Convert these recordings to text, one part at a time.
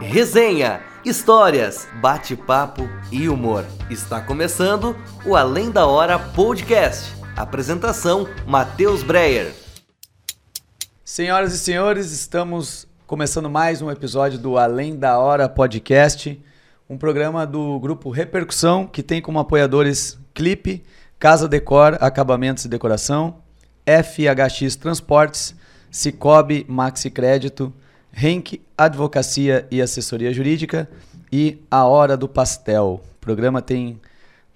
Resenha, histórias, bate-papo e humor. Está começando o Além da Hora Podcast. Apresentação: Matheus Breyer. Senhoras e senhores, estamos começando mais um episódio do Além da Hora Podcast, um programa do grupo Repercussão que tem como apoiadores Clipe, Casa Decor, Acabamentos e Decoração, FHX Transportes, Cicobi Maxi Crédito, Henk Advocacia e Assessoria Jurídica e A Hora do Pastel. O programa tem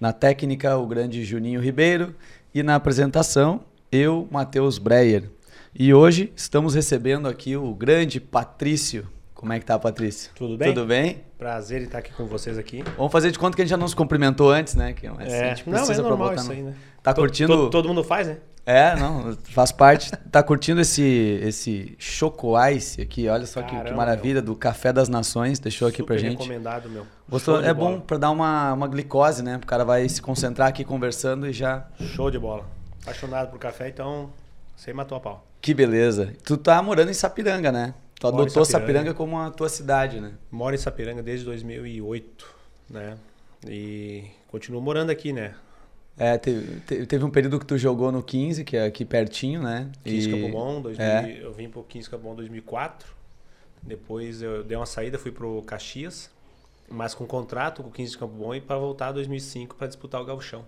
na técnica o grande Juninho Ribeiro e na apresentação eu, Matheus Breyer. E hoje estamos recebendo aqui o grande Patrício. Como é que tá, Patrício? Tudo bem? Tudo bem? Prazer em estar aqui com vocês aqui. Vamos fazer de conta que a gente já não se cumprimentou antes, né? Que É, a gente não, é precisa pra normal isso aí, né? Tá curtindo? to- todo mundo faz, né? É, não, faz parte. Tá curtindo esse esse Choco Ice aqui? Olha só que, que Caramba, maravilha do Café das Nações, deixou aqui pra Super gente. recomendado, meu. Gostou? É bola. bom pra dar uma, uma glicose, né? O cara vai se concentrar aqui conversando e já. Show de bola. Apaixonado por café, então você matou a pau. Que beleza. Tu tá morando em Sapiranga, né? Tu Moro adotou Sapiranga. Sapiranga como a tua cidade, né? Moro em Sapiranga desde 2008, né? E continuo morando aqui, né? É, teve, te- teve um período que tu jogou no 15, que é aqui pertinho, né? 15 E- Campo Bom, 2000, é. eu vim pro 15 Campo Bom em 2004. Depois eu dei uma saída, fui pro Caxias, mas com contrato com o 15 de Campo Bom e para voltar em 2005 para disputar o Gauchão.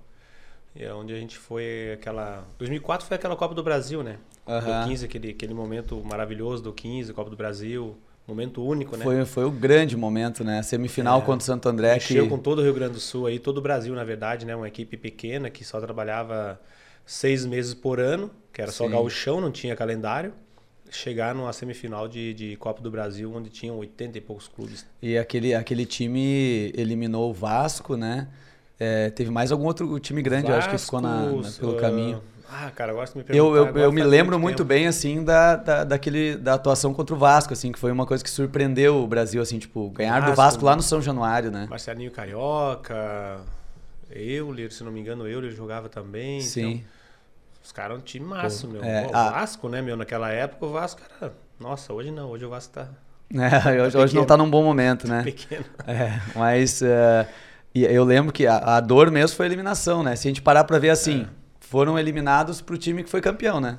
E é onde a gente foi aquela 2004 foi aquela Copa do Brasil, né? Aham. Do 15, aquele aquele momento maravilhoso do 15, Copa do Brasil, momento único, né? Foi, foi o grande momento, né? Semifinal É. contra o Santo André. Mexeu Que... com todo o Rio Grande do Sul aí, todo o Brasil, na verdade, né? Uma equipe pequena que só trabalhava seis meses por ano, que era só Sim. gauchão, não tinha calendário. Chegar numa semifinal de, de Copa do Brasil, onde tinham 80 e poucos clubes. E aquele, aquele time eliminou o Vasco, né? É, teve mais algum outro time grande, eu acho que ficou na, na- Vasco, pelo ah, caminho. Ah, cara, agora você me Eu, perguntar, eu, agora eu me lembro muito, bem, assim, da, da, daquele, da atuação contra o Vasco, assim, que foi uma coisa que surpreendeu o Brasil, assim, tipo, ganhar do Vasco, Vasco lá no São Januário, né? Marcelinho Carioca, Euler, se não me engano, Euler jogava também. Sim. Então, os caras eram um time massa, meu. é, o a- Vasco, né, meu? Naquela época, o Vasco era... Nossa, hoje não. Hoje o Vasco tá É, hoje, hoje não tá num bom momento, né? pequeno. É, mas e eu lembro que a, a dor mesmo foi a eliminação, né? Se a gente parar pra ver assim, É. foram eliminados pro time que foi campeão, né?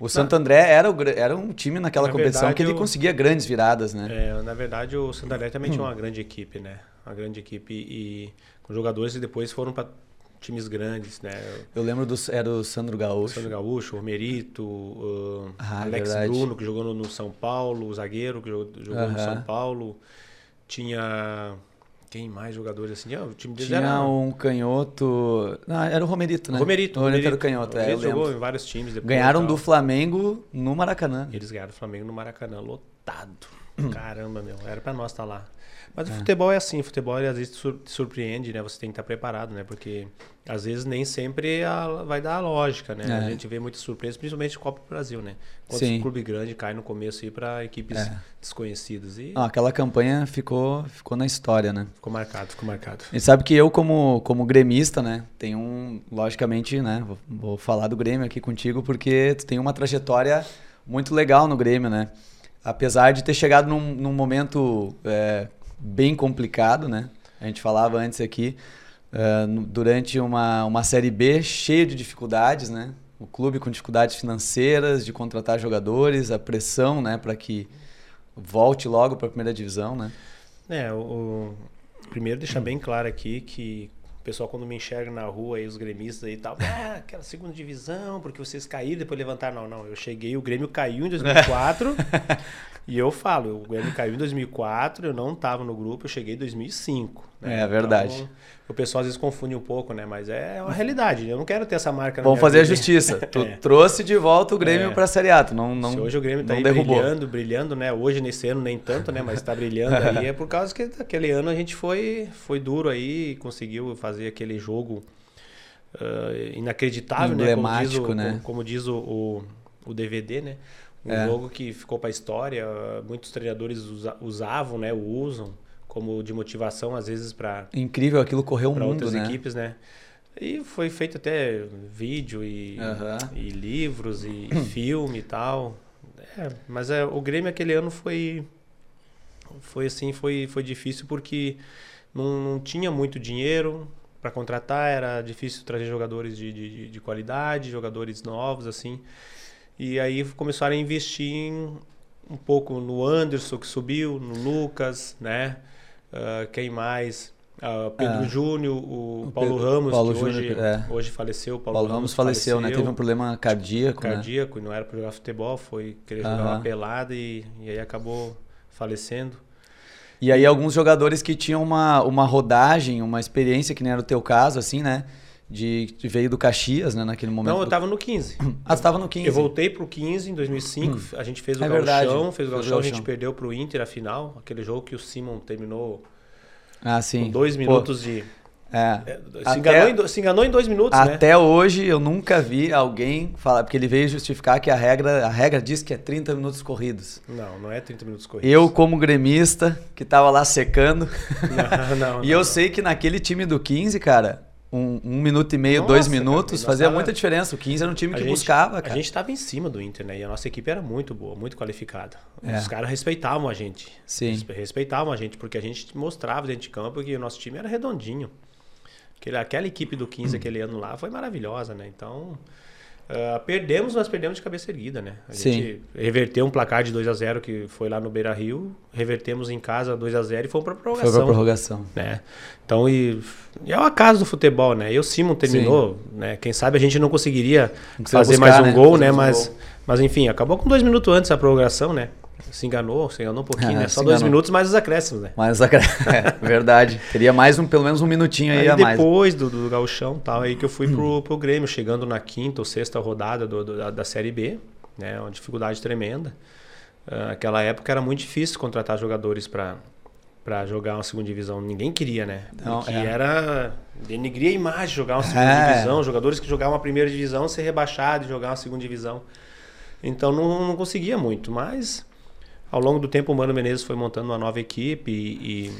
O Santo André era, o era um time naquela Na competição verdade, que ele eu- conseguia grandes viradas, né? É, na verdade, o Santander também Hum. tinha uma grande equipe, né? Uma grande equipe e com jogadores que depois foram para times grandes, né? Eu lembro do era o Sandro O Gaúcho. Sandro Gaúcho, o Merito, uh, Ah, Alex verdade. Bruno, que jogou no, no São Paulo, o zagueiro que jogou, jogou no Aham. São Paulo. Tinha. Quem mais jogadores assim? Ah, o time deles Tinha era. um canhoto. Não, era o Romerito, né? Romerito. O Romerito era o canhoto, é, eu Romerito jogou lembro. em vários times. depois Ganharam do. Flamengo no Maracanã. Eles ganharam o Flamengo no Maracanã, lotado. Caramba, meu, era pra nós estar lá. Mas É. o futebol é assim, o futebol às vezes te sur- te surpreende, né? Você tem que estar preparado, né? Porque às vezes nem sempre a- vai dar a lógica, né? É. A gente vê muitas surpresas, principalmente Copa do Brasil, né? Quantos Sim. clube grande cai no começo aí pra equipes É. desconhecidas. E Não, aquela campanha ficou, ficou na história, né? ficou marcado, ficou marcado. E sabe que eu, como, como gremista, né, tem um, logicamente, né, vou, vou falar do Grêmio aqui contigo, porque tu tem uma trajetória muito legal no Grêmio, né? Apesar de ter chegado num, num momento é, bem complicado, né? A gente falava antes aqui, é, durante uma, uma Série B cheia de dificuldades, né? O clube com dificuldades financeiras, de contratar jogadores, a pressão, né, para que volte logo para a primeira divisão, né? É, o, o- primeiro deixar bem claro aqui que o pessoal quando me enxerga na rua aí, os gremistas aí e tal, ah, aquela segunda divisão, porque vocês caíram depois levantaram. Não, não, eu cheguei, o Grêmio caiu em 2004 e eu falo, o Grêmio caiu em 2004, eu não tava no grupo, eu cheguei em 2005. Né? É verdade. Então, o pessoal às vezes confunde um pouco, né? Mas é uma realidade, eu não quero ter essa marca na Vamos fazer a vida. justiça. Tu É. trouxe de volta o Grêmio É. pra Série A. Tu não, não, Se hoje o Grêmio tá derrubou. brilhando, brilhando, né? Hoje, nesse ano, nem tanto, né? Mas tá brilhando aí. É por causa que aquele ano a gente foi, foi duro aí, conseguiu fazer aquele jogo ah, inacreditável, Emblemático, né? Como diz o, né? Como diz o, o, o DVD, né? Um É. jogo que ficou pra história. Muitos treinadores usa- usavam, né? Usam como de motivação, às vezes, para Incrível, aquilo correu para mundo, outras né? equipes, né? E foi feito até vídeo e, Aham. e livros e filme e tal. É, mas é, o Grêmio aquele ano foi foi assim, foi, foi difícil porque não, não tinha muito dinheiro para contratar, era difícil trazer jogadores de, de, de, qualidade, jogadores novos, assim. E aí começaram a investir em, um pouco no Anderson, que subiu, no Lucas, né? Uh, quem mais? Uh, Pedro é. Júnior, o, o Paulo Pedro, Ramos, Paulo que Júnior, hoje, é. hoje faleceu. Paulo, Paulo Ramos, faleceu, faleceu, né? Teve um problema cardíaco. Né? Cardíaco, né? não era para jogar futebol, foi querer jogar uma pelada e, e aí acabou falecendo. E aí alguns jogadores que tinham uma, uma rodagem, uma experiência, que nem era o teu caso, assim, né? De, de veio do Caxias, né, naquele momento. Não, eu tava no 15. Ah, você tava no 15. Eu voltei pro 15 em 2005, hum. a gente fez o é gauchão, fez o gauchão, a gente perdeu pro Inter a final, aquele jogo que o Simon terminou ah, sim. com dois minutos Pô. de é. é. Se, até, enganou em, se enganou em dois minutos, né? Até né? hoje eu nunca vi alguém falar, porque ele veio justificar que a regra, a regra diz que é 30 minutos corridos. Não, não é 30 minutos corridos. Eu, como gremista, que tava lá secando. Não, não, e não, eu sei que naquele time do 15, cara, um, um minuto e meio, nossa, dois minutos, cara, fazia tava... muita diferença. O 15 era um time que gente, buscava, cara. A gente estava em cima do Inter, né? E a nossa equipe era muito boa, muito qualificada. É. Os caras respeitavam a gente. Sim. Respeitavam a gente, porque a gente mostrava dentro de campo que o nosso time era redondinho. Aquele, aquela equipe do 15 aquele ano lá foi maravilhosa, né? Então, uh, perdemos, mas perdemos de cabeça erguida, né? A Sim. gente reverteu um placar de 2 a 0 que foi lá no Beira Rio, revertemos em casa 2 a 0 e fomos para prorrogação. Foi para prorrogação. Né? Então, e, e é o acaso do futebol, né? E o Simon terminou, Sim. né? Quem sabe a gente não conseguiria fazer buscar, mais um né? gol, né? Mas, um gol. mas enfim, acabou com dois minutos antes a prorrogação, né? Se enganou, se enganou um pouquinho, né? Só dois minutos mais os acréscimos, né? Mais os acréscimos, é, verdade. Teria mais um, pelo menos um minutinho aí, aí a mais. depois do, do gauchão tal, aí que eu fui pro, pro Grêmio, chegando na quinta ou sexta rodada do, do da, da, Série B, né? Uma dificuldade tremenda. Uh, aquela época era muito difícil contratar jogadores para para jogar uma segunda divisão. Ninguém queria, né? Porque é. era denegrir a imagem jogar uma segunda é. divisão. Jogadores que jogavam uma primeira divisão ser rebaixados e jogar uma segunda divisão. Então não, não conseguia muito, mas ao longo do tempo, o Mano Menezes foi montando uma nova equipe e, e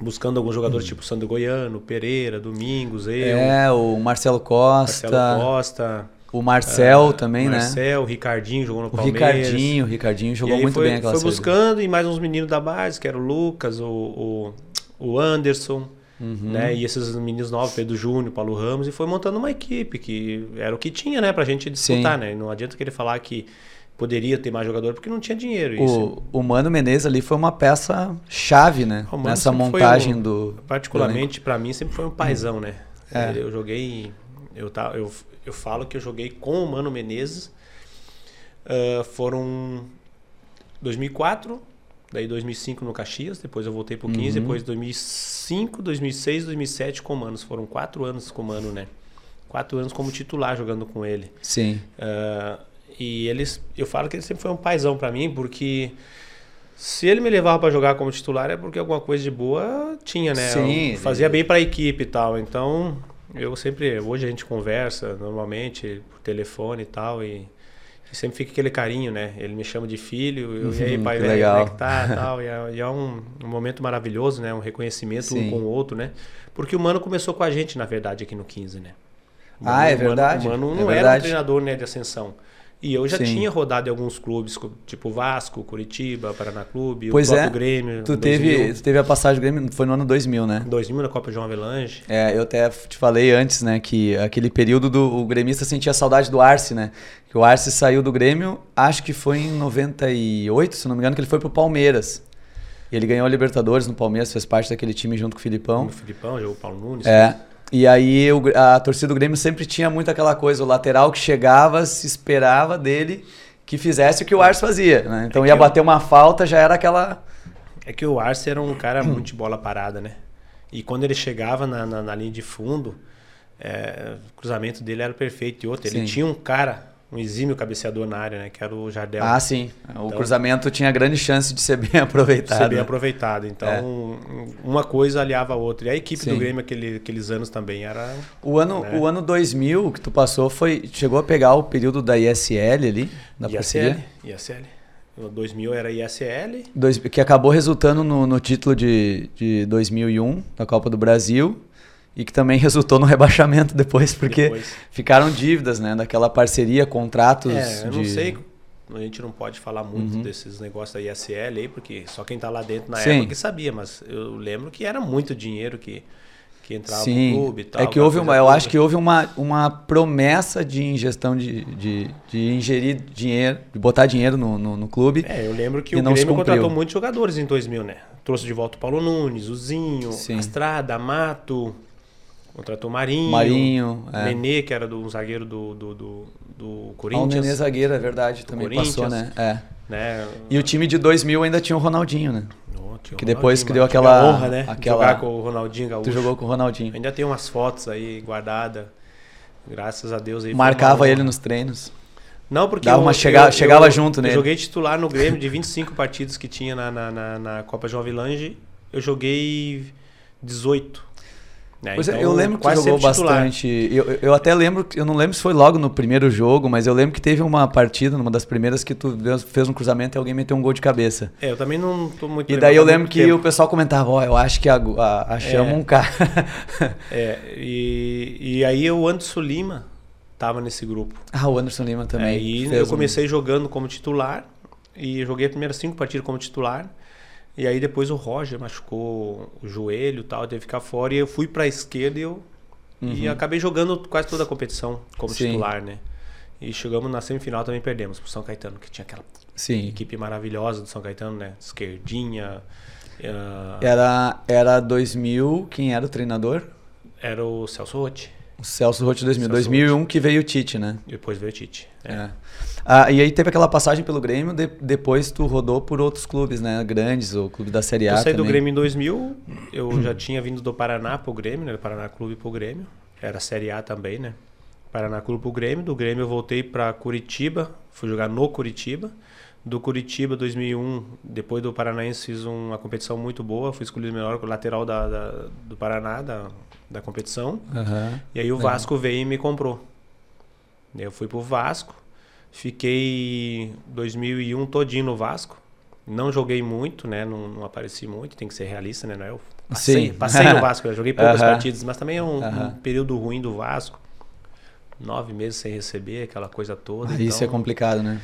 buscando alguns jogadores hum. tipo Sandro Goiano, Pereira, Domingos, eu. É, o Marcelo Costa. Marcelo Costa. O Marcel uh, também, Marcel, né? Marcel, o Ricardinho jogou no o Palmeiras. Ricardinho, o Ricardinho jogou muito foi, bem aquela Foi buscando e mais uns meninos da base, que era o Lucas, o, o, o Anderson, uhum. né? E esses meninos novos, Pedro Júnior, Paulo Ramos, e foi montando uma equipe que era o que tinha, né? Pra gente disputar, Sim. né? Não adianta querer falar que poderia ter mais jogador porque não tinha dinheiro. O, isso. o Mano Menezes ali foi uma peça chave, né? Nessa montagem um, do. Particularmente para mim sempre foi um paizão, né? É. Eu joguei, eu, tá, eu, eu falo que eu joguei com o Mano Menezes. Uh, foram 2004, daí 2005 no Caxias, depois eu voltei pro 15, uhum. depois 2005, 2006, 2007 com o Manos. Foram quatro anos com o Mano, né? Quatro anos como titular jogando com ele. Sim. Uh, e eles, eu falo que ele sempre foi um paizão para mim, porque se ele me levava para jogar como titular é porque alguma coisa de boa tinha, né? Sim. Eu fazia bem para a equipe e tal. Então, eu sempre, hoje a gente conversa normalmente por telefone e tal e, e sempre fica aquele carinho, né? Ele me chama de filho, eu, uhum, e aí, pai, velho, legal. como é que tá, tal. E é, e é um, um, momento maravilhoso, né? Um reconhecimento Sim. um com o outro, né? Porque o Mano começou com a gente, na verdade, aqui no 15, né? Ah, é verdade. O Mano, é não verdade. era um treinador né, de ascensão. E eu já Sim. tinha rodado em alguns clubes, tipo Vasco, Curitiba, Paraná Clube, pois o é. Grêmio. Tu teve, tu teve a passagem do Grêmio, foi no ano 2000, né? 2000 na Copa João Avelange. É, eu até te falei antes, né, que aquele período do o gremista sentia saudade do Arce, né? Que o Arce saiu do Grêmio, acho que foi em 98, se não me engano, que ele foi pro Palmeiras. E ele ganhou a Libertadores no Palmeiras, fez parte daquele time junto com o Filipão. O Filipão, jogou o Paulo Nunes. É. E aí a torcida do Grêmio sempre tinha muito aquela coisa, o lateral que chegava, se esperava dele que fizesse o que o Arce fazia. Né? Então é ia bater uma falta, já era aquela. É que o Arce era um cara muito de bola parada, né? E quando ele chegava na, na, na linha de fundo, é, o cruzamento dele era perfeito. E outro, ele tinha um cara um exímio cabeceador na área, né? Que era o Jardel. Ah, sim. O então, cruzamento tinha grande chance de ser bem aproveitado. Ser bem aproveitado. Então, é. uma coisa aliava a outra. E a equipe sim. do Grêmio aquele, aqueles anos também era... O ano, né? o ano 2000 que tu passou foi... Chegou a pegar o período da ISL ali? Da ISL, parceria? ISL. 2000 era ISL. Dois, que acabou resultando no, no título de, de 2001 da Copa do Brasil e que também resultou no rebaixamento depois, porque depois. ficaram dívidas, né? Daquela parceria, contratos. É, eu de... não sei a gente não pode falar muito Uhum. desses negócios da ISL aí, porque só quem tá lá dentro na Sim. época que sabia, mas eu lembro que era muito dinheiro que, que entrava Sim, no clube e tal. é que houve uma, eu acho que houve uma, uma promessa de ingestão de, de, de ingerir dinheiro, de botar dinheiro no, no, no clube. É, eu lembro que E o não Grêmio contratou muitos jogadores em 2000, né? Trouxe de volta o Paulo Nunes, o Zinho, Sim. a Estrada, Mato, contratou Marinho, Marinho, é. Nenê, que era do um zagueiro do, do, do, do Ah, o Corinthians. Nenê zagueiro, é verdade, também passou, Corinthians. né? É. né? E o time de 2000 ainda tinha o Ronaldinho, né? Oh, que depois Ronaldinho, mano. Tive aquela- honra, né? aquela- Jogar com o Ronaldinho Gaúcho. Tu jogou com o Ronaldinho. Ainda tem umas fotos aí guardadas. Graças a Deus aí. Marcava ele nos treinos. Não, porque Dava eu- uma chega- eu- chegava eu- junto eu nele. joguei titular no Grêmio de 25 partidas que tinha na, na, na, na Copa João Vilange. Eu joguei 18. Né? Pois é, Então, eu lembro que jogou bastante. Eu, eu- até lembro, eu não lembro se foi logo no primeiro jogo, mas eu lembro que teve uma partida, numa das primeiras, que tu fez um cruzamento e alguém meteu um gol de cabeça. É, eu também não tô muito E daí eu lembro que tempo. o pessoal comentava, ó, eu acho que a, a, achamos É. um cara. É, e, e aí o Anderson Lima tava nesse grupo. ah, o Anderson Lima também. Aí fez eu um- comecei jogando como titular e joguei as primeiras cinco partidas como titular. E aí depois o Roger machucou o joelho e tal, teve que ficar fora. E eu fui pra esquerda e eu e Uhum. acabei jogando quase toda a competição como Sim. titular, né? E chegamos na semifinal também perdemos pro São Caetano, que tinha aquela Sim. equipe maravilhosa do São Caetano, né? Esquerdinha. ah, Era, era 2000, quem era o treinador? era o Celso Rotti. O Celso Rotti 2000. Celso 2001 que veio o Tite, né? E depois veio o Tite. É. É. Ah, e aí teve aquela passagem pelo Grêmio, de- depois tu rodou por outros clubes, né? Grandes, o clube da Série A Eu saí do também. Grêmio em 2000, eu já tinha vindo do Paraná pro Grêmio, né? Do Paraná Clube pro Grêmio. Era Série A também, né? Paraná Clube pro Grêmio. Do Grêmio eu voltei pra Curitiba, fui jogar no Curitiba. Do Curitiba 2001, depois do Paranaense, fiz uma competição muito boa. Fui escolhido melhor lateral da, da- do Paraná, da, da competição. Aham. E aí o. Vasco veio e me comprou. Eu fui pro Vasco, fiquei 2001 todinho no Vasco. Não joguei muito, né? Não, não apareci muito, tem que ser realista, né? Não é? Eu passei, Sim. passei no Vasco, eu joguei poucas Aham. partidas, mas também é um, um Aham. período ruim do Vasco. Nove meses sem receber, aquela coisa toda. Ah, Isso é então, complicado, né?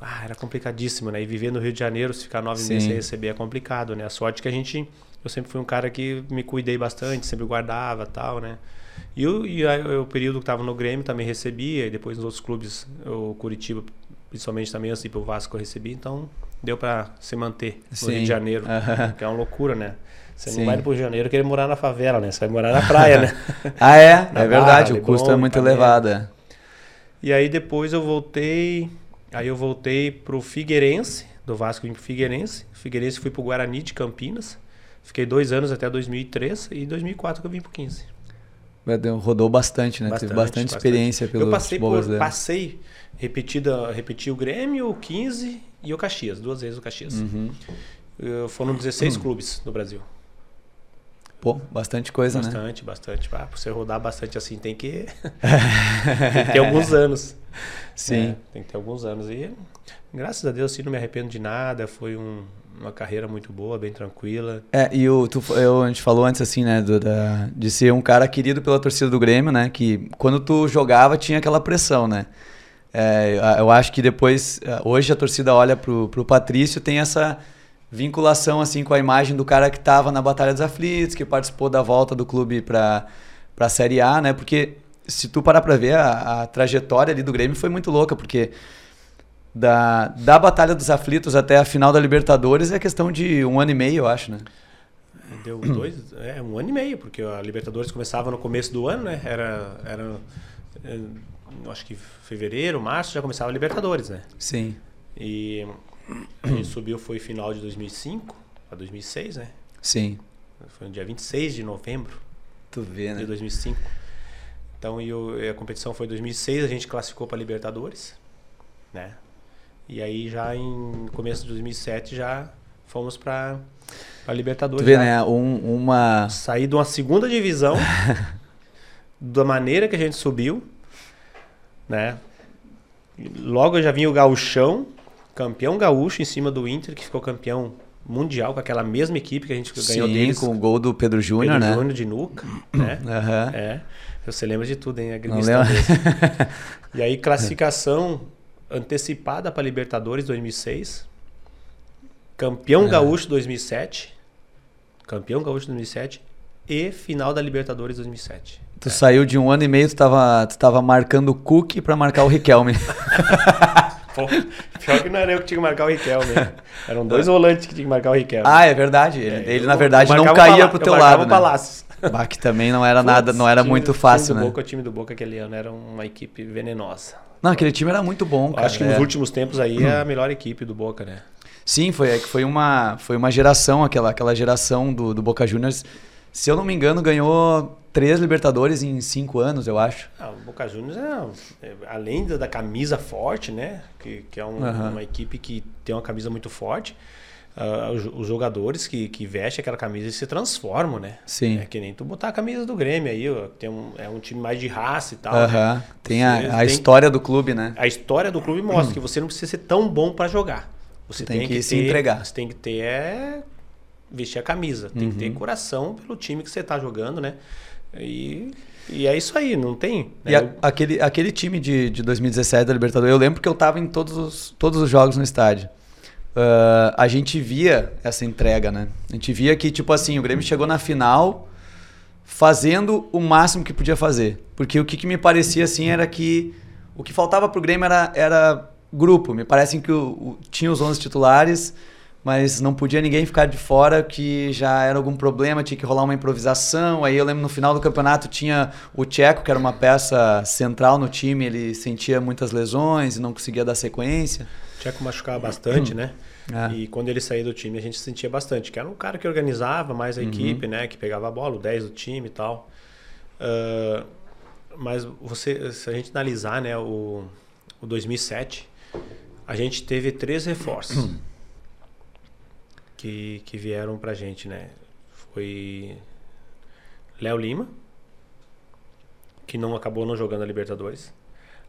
ah, era complicadíssimo, né? E viver no Rio de Janeiro, se ficar nove Sim. meses sem receber é complicado, né? A sorte que a gente. Eu sempre fui um cara que me cuidei bastante, sempre guardava e tal, né? E, o, e a- o período que estava no Grêmio também recebia, e depois nos outros clubes, o Curitiba, principalmente também, assim, pro Vasco eu recebi, então deu para se manter no Sim. Rio de Janeiro, Aham. que é uma loucura, né? Você Sim. não vai pro Rio de Janeiro querer morar na favela, né? Você vai morar na praia, né? Ah, é? Na é verdade, Barra, o custo é muito elevado. é. E aí depois eu voltei. Aí eu voltei pro Figueirense, do Vasco vim pro Figueirense. Figueirense fui pro Guarani de Campinas. Fiquei dois anos até 2003 e em 2004 que eu vim pro 15. Rodou bastante, né? Teve bastante experiência pelo Eu passei futebol por, passei repetida, repeti o Grêmio, o 15 e o Caxias, duas vezes o Caxias. Uhum. Foram 16 clubes no Brasil. Pô, bastante coisa, né? Bastante, bastante. Ah, pra você rodar bastante assim tem que, tem que ter alguns anos. Sim. É, tem que ter alguns anos. E graças a Deus, assim, não me arrependo de nada. Foi um- uma carreira muito boa, bem tranquila. É, e o, tu, eu, a gente falou antes, assim, né, do- da- de ser um cara querido pela torcida do Grêmio, né, que quando tu jogava tinha aquela pressão, né. É, eu- acho que depois, eh, hoje a torcida olha pro, pro Patrício, tem essa vinculação, assim, com a imagem do cara que tava na Batalha dos Aflitos, que participou da volta do clube pra, pra Série A, né, porque se tu parar pra ver, a, a trajetória ali do Grêmio foi muito louca, porque da, da Batalha dos Aflitos até a final da Libertadores é questão de um ano e meio, eu acho, né. Deu dois, é, um ano e meio, porque a Libertadores começava no começo do ano, né? Era, era eh, acho que fevereiro, março já começava a Libertadores, né? Sim. E a gente subiu, foi final de 2005 a 2006, né? Sim. Foi no dia 26 de novembro Tu vê, de né? 2005. Então, e, o- e a competição foi em 2006, a gente classificou para Libertadores, né? E aí já em começo de 2007 já fomos para a Libertadores. Tu vê, já. né? Um, uma. Sair de uma segunda divisão, da maneira que a gente subiu, né? Logo já vinha o gauchão, campeão gaúcho em cima do Inter, que ficou campeão mundial com aquela mesma equipe que a gente ganhou Sim, deles. com o gol do Pedro Júnior, Pedro né? Júnior de Nuca, né? Aham. É. Você lembra de tudo, hein? A Não gremista lembro. mesmo. E aí, classificação antecipada para Libertadores 2006, campeão gaúcho 2007, campeão gaúcho 2007 e final da Libertadores 2007. Tu saiu de um ano e meio, tu tava, tu tava marcando o Cook pra marcar o Riquelme. Pô, pior que não era eu que tinha que marcar o Riquelme. Eram dois volantes que tinham que marcar o Riquelme. ah, é verdade. Ele, É, ele, eu na verdade, não caía pro eu teu marcava lado, né? Palácios. Bah, que também não era nada, não era muito fácil, né? Boca, o time do Boca aquele ano era uma equipe venenosa. Não, aquele time era muito bom, Eu cara. Acho que é. nos últimos tempos aí é a melhor equipe do Boca, né? Sim, foi, é foi uma, foi uma geração, aquela, aquela geração do, do Boca Juniors. Se eu não me engano, ganhou três Libertadores em cinco anos, eu acho. Ah, o Boca Juniors é, é, além da, da camisa forte, né? Que, que é um- Aham. uma equipe que tem uma camisa muito forte. ah, os, os jogadores que, que vestem aquela camisa se transformam, né? Sim. É que nem tu botar a camisa do Grêmio aí, ó, tem um, é um time mais de raça e tal. né? Aham. Tem a, a tem- história do clube, né? A história do clube mostra que você não precisa ser tão bom para jogar. Você Tem que ter, se entregar. Você tem que ter é, vestir a camisa, tem que ter coração pelo time que você tá jogando, né? E, e é isso aí, não tem. E né? a- aquele, aquele time de, de 2017 da Libertadores, eu lembro que eu tava em todos os, todos os jogos no estádio. Ah, a gente via essa entrega, né? A gente via que, tipo assim, o Grêmio chegou na final fazendo o máximo que podia fazer. Porque o que, que me parecia, assim, era que o que faltava pro Grêmio era, era grupo. Me parece que o, o- tinha os 11 titulares, mas não podia ninguém ficar de fora, que já era algum problema, tinha que rolar uma improvisação. Aí eu lembro no final do campeonato tinha o Tcheco, que era uma peça central no time, ele sentia muitas lesões e não conseguia dar sequência. O Tcheco machucava bastante, né? É. E quando ele saía do time, a gente sentia bastante. Que era um cara que organizava mais a Uhum. equipe, né? Que pegava a bola, o 10 do time e tal. Ah, mas você, se a gente analisar, né? O, o 2007, a gente teve três reforços que, que vieram pra gente, né? Foi Léo Lima, que não acabou não jogando a Libertadores.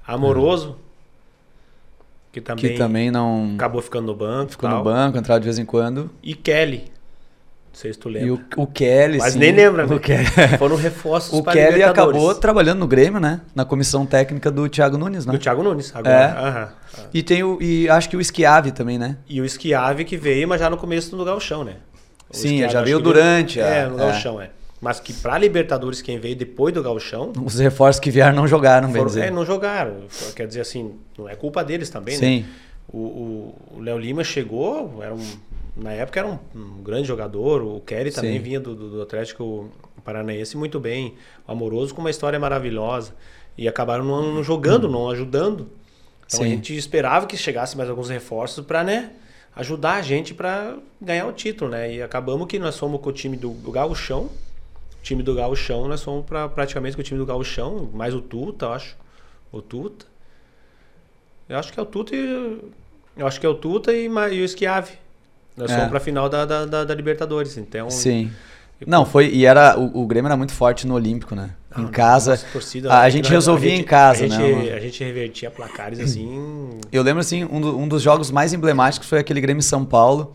Amoroso, que também, que também não acabou ficando no banco. ficou tal. no banco, entrava de vez em quando. E Kelly. Não sei se tu E lembra. o, o Kelly, Mas sim, nem lembra, né? O Kelly, Foram reforços o para Kelly Libertadores. acabou trabalhando no Grêmio, né? Na comissão técnica do Thiago Nunes, né? Do Thiago Nunes, agora. É. Aham. E tem o e acho que o Schiave também, né? E o Schiave que veio, mas já no começo do Gauchão, né? O Sim, já veio durante a- É, no é. Gauchão, é. Mas que pra Libertadores, quem veio depois do Gauchão, Os reforços que vieram não jogaram, bem foram, dizer. é, não jogaram. Quer dizer assim, não é culpa deles também, né? Sim. O- O o Léo Lima chegou, era um, na época era um, um grande jogador, o Kelly também Sim. vinha do, do- Atlético Paranaense muito bem, o Amoroso com uma história maravilhosa. E acabaram não, não jogando, não ajudando. Então a Sim. gente esperava que chegasse mais alguns reforços para né, ajudar a gente para ganhar o título. Né? E acabamos que nós fomos com o time do, do Gauchão. O time do Gauchão, nós fomos pra, praticamente com o time do Gauchão, mais o Tuta, eu acho. O Tuta. Eu acho que é o Tuta e. Eu acho que é o Tuta e, e o Schiave. Nós É. fomos pra final da, da, da- da Libertadores. Então. Sim. Não, foi. E era. O, o Grêmio era muito forte no Olímpico, né? Ah, em casa. nossa torcida, a, a gente resolvia gente- em casa, a gente, né? A gente revertia placares assim. Eu lembro, assim, um, do- um dos jogos mais emblemáticos foi aquele Grêmio São Paulo.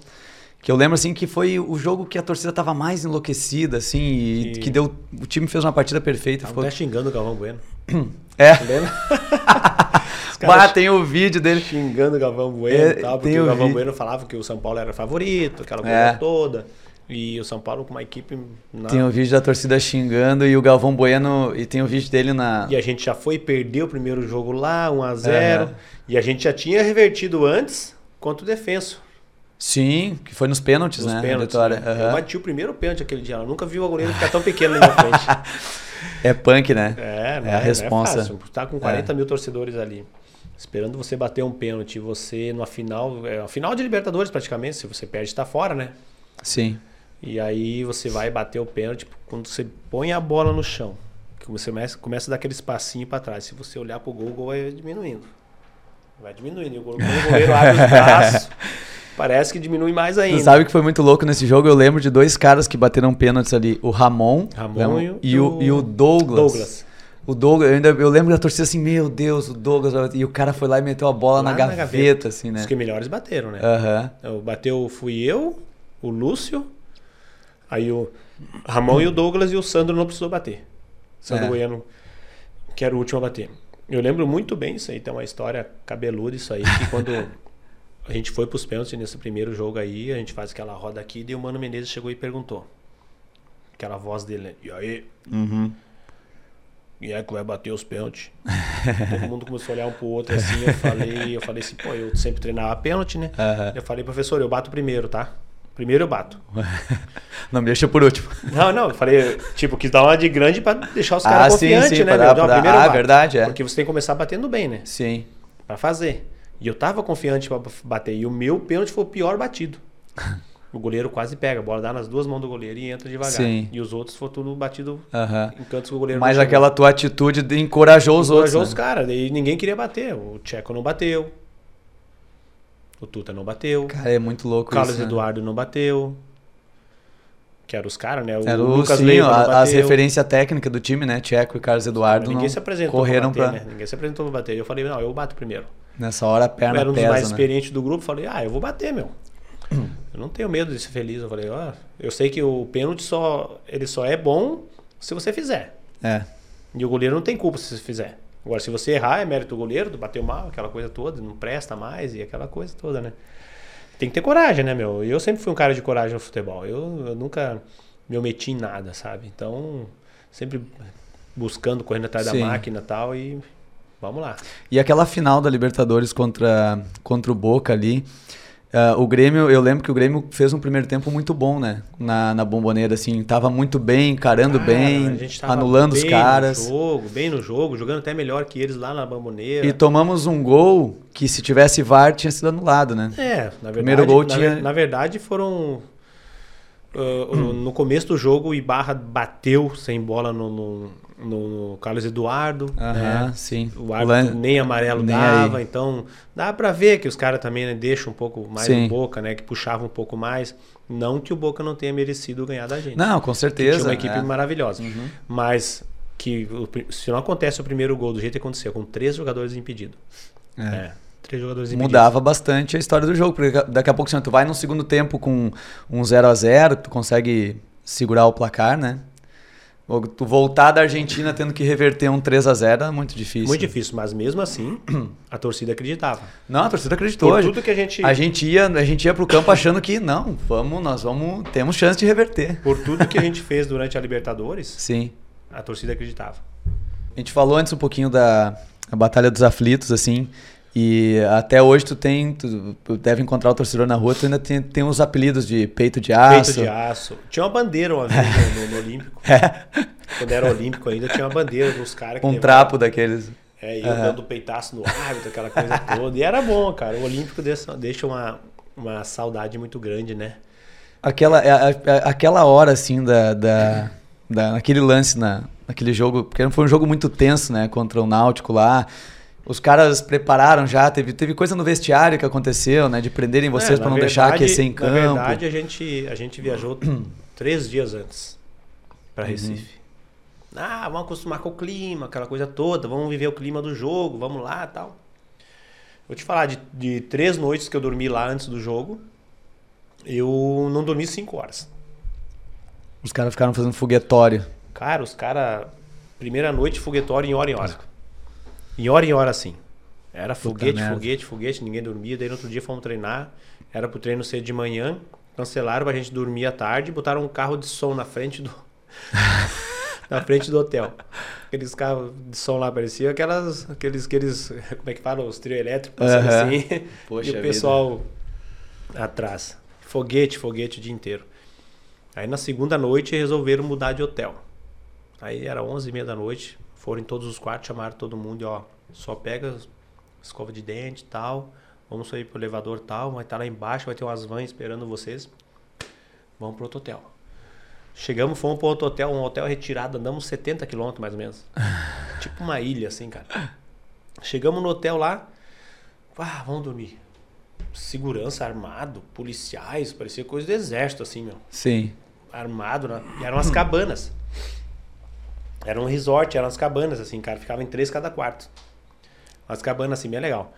Que eu lembro, assim, que foi o jogo que a torcida tava mais enlouquecida, assim, e E- que deu. O time fez uma partida perfeita. Tava Ficou... até xingando o Galvão Bueno. É. Lembra? Bah, tem o vídeo dele. xingando o Galvão Bueno É, e tal, porque o o Galvão Bueno falava que o São Paulo era favorito, aquela coisa É. toda. E o São Paulo com uma equipe. na- Tem o vídeo da torcida xingando e o Galvão Bueno. E tem o vídeo dele na. E a gente já foi perder o primeiro jogo lá, 1 a 0 Aham. E a gente já tinha revertido antes contra o defenso. Sim, que foi nos pênaltis, Nos né? pênaltis. Vitória. né? Eu Aham. bati o primeiro pênalti aquele dia. Eu nunca vi o goleiro ficar tão pequeno na minha frente. É punk, né? É, não É a não responsa. fácil. Tá com 40 mil torcedores ali. Esperando você bater um pênalti. Você, numa final. É a final de Libertadores, praticamente. Se você perde, tá fora, né? Sim. E aí você vai bater o pênalti quando você põe a bola no chão. Que você começa, começa a dar aquele espacinho para trás. Se você olhar pro gol, o gol vai diminuindo. Vai diminuindo. E o goleiro abre os braços, parece que diminui mais ainda. Tu sabe que foi muito louco nesse jogo? Eu lembro de dois caras que bateram pênaltis ali. O Ramon, Ramon lembra? e e, o- o, e o Douglas. Douglas. O Douglas, eu, ainda, eu lembro da torcida assim, meu Deus, o Douglas. E o cara foi lá e meteu a bola na, na gaveta, gaveta. assim, né? Os que melhores bateram, né? Aham. Eu bateu, fui eu, o Lúcio, aí o Ramon e o Douglas e o Sandro não precisou bater. Sandro É. Goiano, que era o último a bater. eu lembro muito bem isso aí, tem uma história cabeluda isso aí, que quando a gente foi pros pênaltis nesse primeiro jogo aí, a gente faz aquela roda aqui, e o Mano Menezes chegou e perguntou. Aquela voz dele, né? E aí? Uhum. Quem é que vai bater os pênaltis? Todo mundo começou a olhar um pro outro assim, eu falei, eu falei assim, pô, eu sempre treinava pênalti, né? Aham. Eu falei, professor, eu bato primeiro, tá? Primeiro eu bato. Não me deixa por último. Não, não, eu falei, tipo, quis dar uma de grande pra deixar os Ah, caras sim, confiantes, sim, né? pra dar- Não, dar- primeiro Ah, bato. verdade, é. Porque você tem que começar batendo bem, né? Sim. Pra fazer. E eu tava confiante pra bater. E o meu pênalti foi o pior batido. O goleiro quase pega, a bola dá nas duas mãos do goleiro e entra devagar. Sim. E os outros foi tudo batido Aham. em cantos que o goleiro Mas aquela tua atitude de encorajou os outros. Encorajou os né? caras, daí ninguém queria bater. O Tcheco não bateu. O Tuta não bateu. Cara, é muito louco Carlos isso. né? Eduardo não bateu. Que eram os caras, né? O Era o, Lucas sim, Leiva a- as referências técnicas do time, né? Tcheco e Carlos Eduardo Ninguém não se apresentou correram pra bater, pra... né? Ninguém se apresentou pra bater. Eu falei, não, eu bato primeiro. Nessa hora a Eu perna era um dos pesa, mais né? experientes do grupo, falei, ah, eu vou bater, meu. Eu não tenho medo de ser feliz. Eu falei, ó, eu sei que o pênalti só, ele só é bom se você fizer. É. E o goleiro não tem culpa se você fizer. Agora, se você errar, é mérito do goleiro, tu bateu mal, aquela coisa toda, não presta mais e aquela coisa toda, né? Tem que ter coragem, né, meu? Eu sempre fui um cara de coragem no futebol. Eu, eu nunca me ometi em nada, sabe? Então, sempre buscando, correndo atrás Sim. da máquina e tal, e vamos lá. E aquela final da Libertadores contra, contra o Boca ali, ah, o Grêmio, eu lembro que o Grêmio fez um primeiro tempo muito bom, né? Na, na bomboneira, assim, tava muito bem, encarando Cara, bem, a gente tava anulando os bem caras. No jogo, bem no jogo, jogando até melhor que eles lá na bamboneira. E tomamos um gol que se tivesse VAR tinha sido anulado, né? É, na verdade, Primeiro gol na, tinha- na verdade foram uh, uh, no começo do jogo o Ibarra bateu sem bola no, no, no- no Carlos Eduardo, né? sim. O árbitro nem amarelo nem dava, aí. então dá pra ver que os caras também né, deixam um pouco mais Sim. o Boca, né? Que puxavam um pouco mais. Não que o Boca não tenha merecido ganhar da gente. Não, com que certeza. tinha uma equipe é. Uhum. maravilhosa. Mas que se não acontece o primeiro gol do jeito que aconteceu, com três jogadores impedidos. É. É, três jogadores impedidos. Mudava bastante a história do jogo, porque daqui a pouco assim, tu vai no segundo tempo com um 0 a 0 tu consegue segurar o placar, né? Tu voltar da Argentina tendo que reverter um 3 a 0 é muito difícil. Muito difícil, mas mesmo assim, a torcida acreditava. Não, a torcida acreditou. Por tudo que a gente, A gente ia, a gente ia pro campo achando que não, vamos, nós vamos, temos chance de reverter. por tudo que a gente fez durante a Libertadores, Sim. a torcida acreditava. A gente falou antes um pouquinho da Batalha dos Aflitos, assim, e até hoje tu tem, tu, deve encontrar o torcedor na rua, tu ainda tem, tem uns apelidos de peito de aço. Peito de aço. Tinha uma bandeira uma vez no, no- Olímpico. Quando era Olímpico ainda, tinha uma bandeira dos caras que É. Um trapo daqueles. É, e eu dando peitaço no árbitro, aquela coisa toda. E era bom, cara. O Olímpico deixa, deixa uma, uma saudade muito grande, né? Aquela, a- a- aquela hora, assim, da, da, da, naquele lance, na, naquele jogo, porque foi um jogo muito tenso, né, contra o Náutico lá. Os caras prepararam já, teve, teve coisa no vestiário que aconteceu, né, de prenderem vocês É, pra na não deixar verdade- aquecer em campo. Na verdade, a gente, a gente viajou três dias antes Uhum. para Recife. Ah, vamos acostumar com o clima, aquela coisa toda, vamos viver o clima do jogo, vamos lá tal. Vou te falar, de, de três noites que eu dormi lá antes do jogo, eu não dormi cinco horas. Os caras ficaram fazendo foguetório. Cara, os caras. Primeira noite, foguetório em hora em hora. Em hora em hora, assim. Era foguete, foguete, foguete, ninguém dormia. Daí no outro dia fomos treinar. Era pro treino ser de manhã. Cancelaram pra gente dormir à tarde. Botaram um carro de som na frente do. na frente do hotel. Aqueles carros de som lá parecia aquelas. Aqueles. aqueles como é que fala? Os trio elétricos, passando Aham. assim. Poxa e o vida. pessoal atrás. Foguete, foguete o dia inteiro. Aí na segunda noite resolveram mudar de hotel. Aí era 11 e meia da noite, foram em todos os quartos, chamaram todo mundo e ó, só pega escova de dente e tal, vamos sair pro elevador tal, vai estar lá embaixo, vai ter umas vans esperando vocês. Vamos pro outro hotel. Chegamos, fomos pro outro hotel, um hotel retirado, andamos 70 quilômetros mais ou menos. tipo uma ilha assim, cara. Chegamos no hotel lá, ah, vamos dormir. Segurança armado, policiais, parecia coisa do exército assim, meu Sim. armado, né? E eram as cabanas. Era um resort, eram as cabanas, assim, cara. Ficava em três cada quarto. As cabanas, assim, bem legal.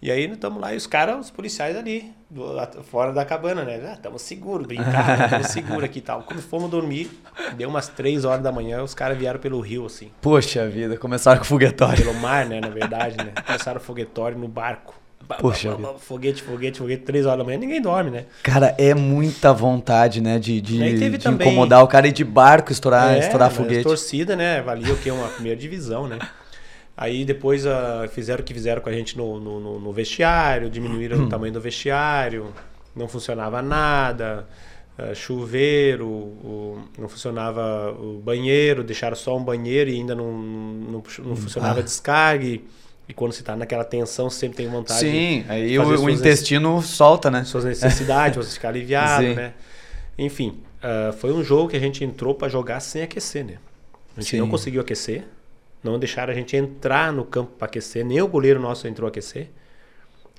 E aí estamos lá e os caras, os policiais ali, do- lá fora da cabana, né? Ah, estamos seguros, brincaram, estamos seguros aqui e tal. Quando fomos dormir, deu umas três horas da manhã, os caras vieram pelo rio, assim. Poxa vida, começaram com foguetório. Pelo mar, né? Na verdade, né? Começaram o foguetório no barco. Poxa ba- ba- ba- Foguete, foguete, foguete, três horas da manhã, ninguém dorme, né? Cara, é muita vontade, né? De, de, de também- incomodar o cara e de barco estourar, estourar mas foguete. torcida, né? Valia o quê? Uma primeira divisão, né? Aí depois ah, fizeram o que fizeram com a gente no, no, no- vestiário, diminuíram o tamanho do vestiário, não funcionava nada, ah, chuveiro, o- não funcionava o banheiro, deixaram só um banheiro e ainda não, não, não funcionava Ah. descargue. E quando você tá naquela tensão, você sempre tem vontade Sim, de aí o, o intestino solta, né? suas necessidades, você ficar aliviado, Sim. né? Enfim, ah, foi um jogo que a gente entrou para jogar sem aquecer, né? A gente Sim. não conseguiu aquecer, não deixaram a gente entrar no campo para aquecer, nem o goleiro nosso entrou a aquecer.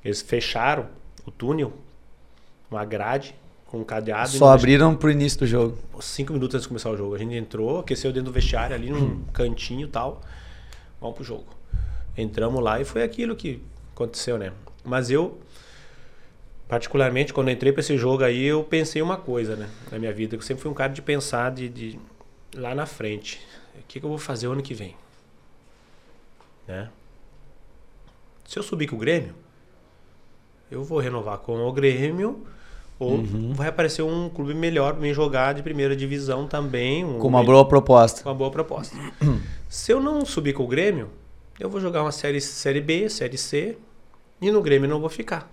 Eles fecharam o túnel, uma grade com um cadeado. Só abriram pro início do jogo. cinco minutos antes de começar o jogo. A gente entrou, aqueceu dentro do vestiário ali num cantinho e tal. Vamos pro jogo. Entramos lá e foi aquilo que aconteceu, né? Mas eu, particularmente, quando entrei para esse jogo aí, eu pensei uma coisa, né? Na minha vida. Eu sempre fui um cara de pensar de, de lá na frente. O que, que eu vou fazer o ano que vem? Né? Se eu subir com o Grêmio, eu vou renovar com o Grêmio ou vai aparecer um clube melhor para mim jogar de primeira divisão também. um Com uma me- boa proposta. uma boa proposta. Se eu não subir com o Grêmio, eu vou jogar uma série, série B, série C, e no Grêmio não vou ficar.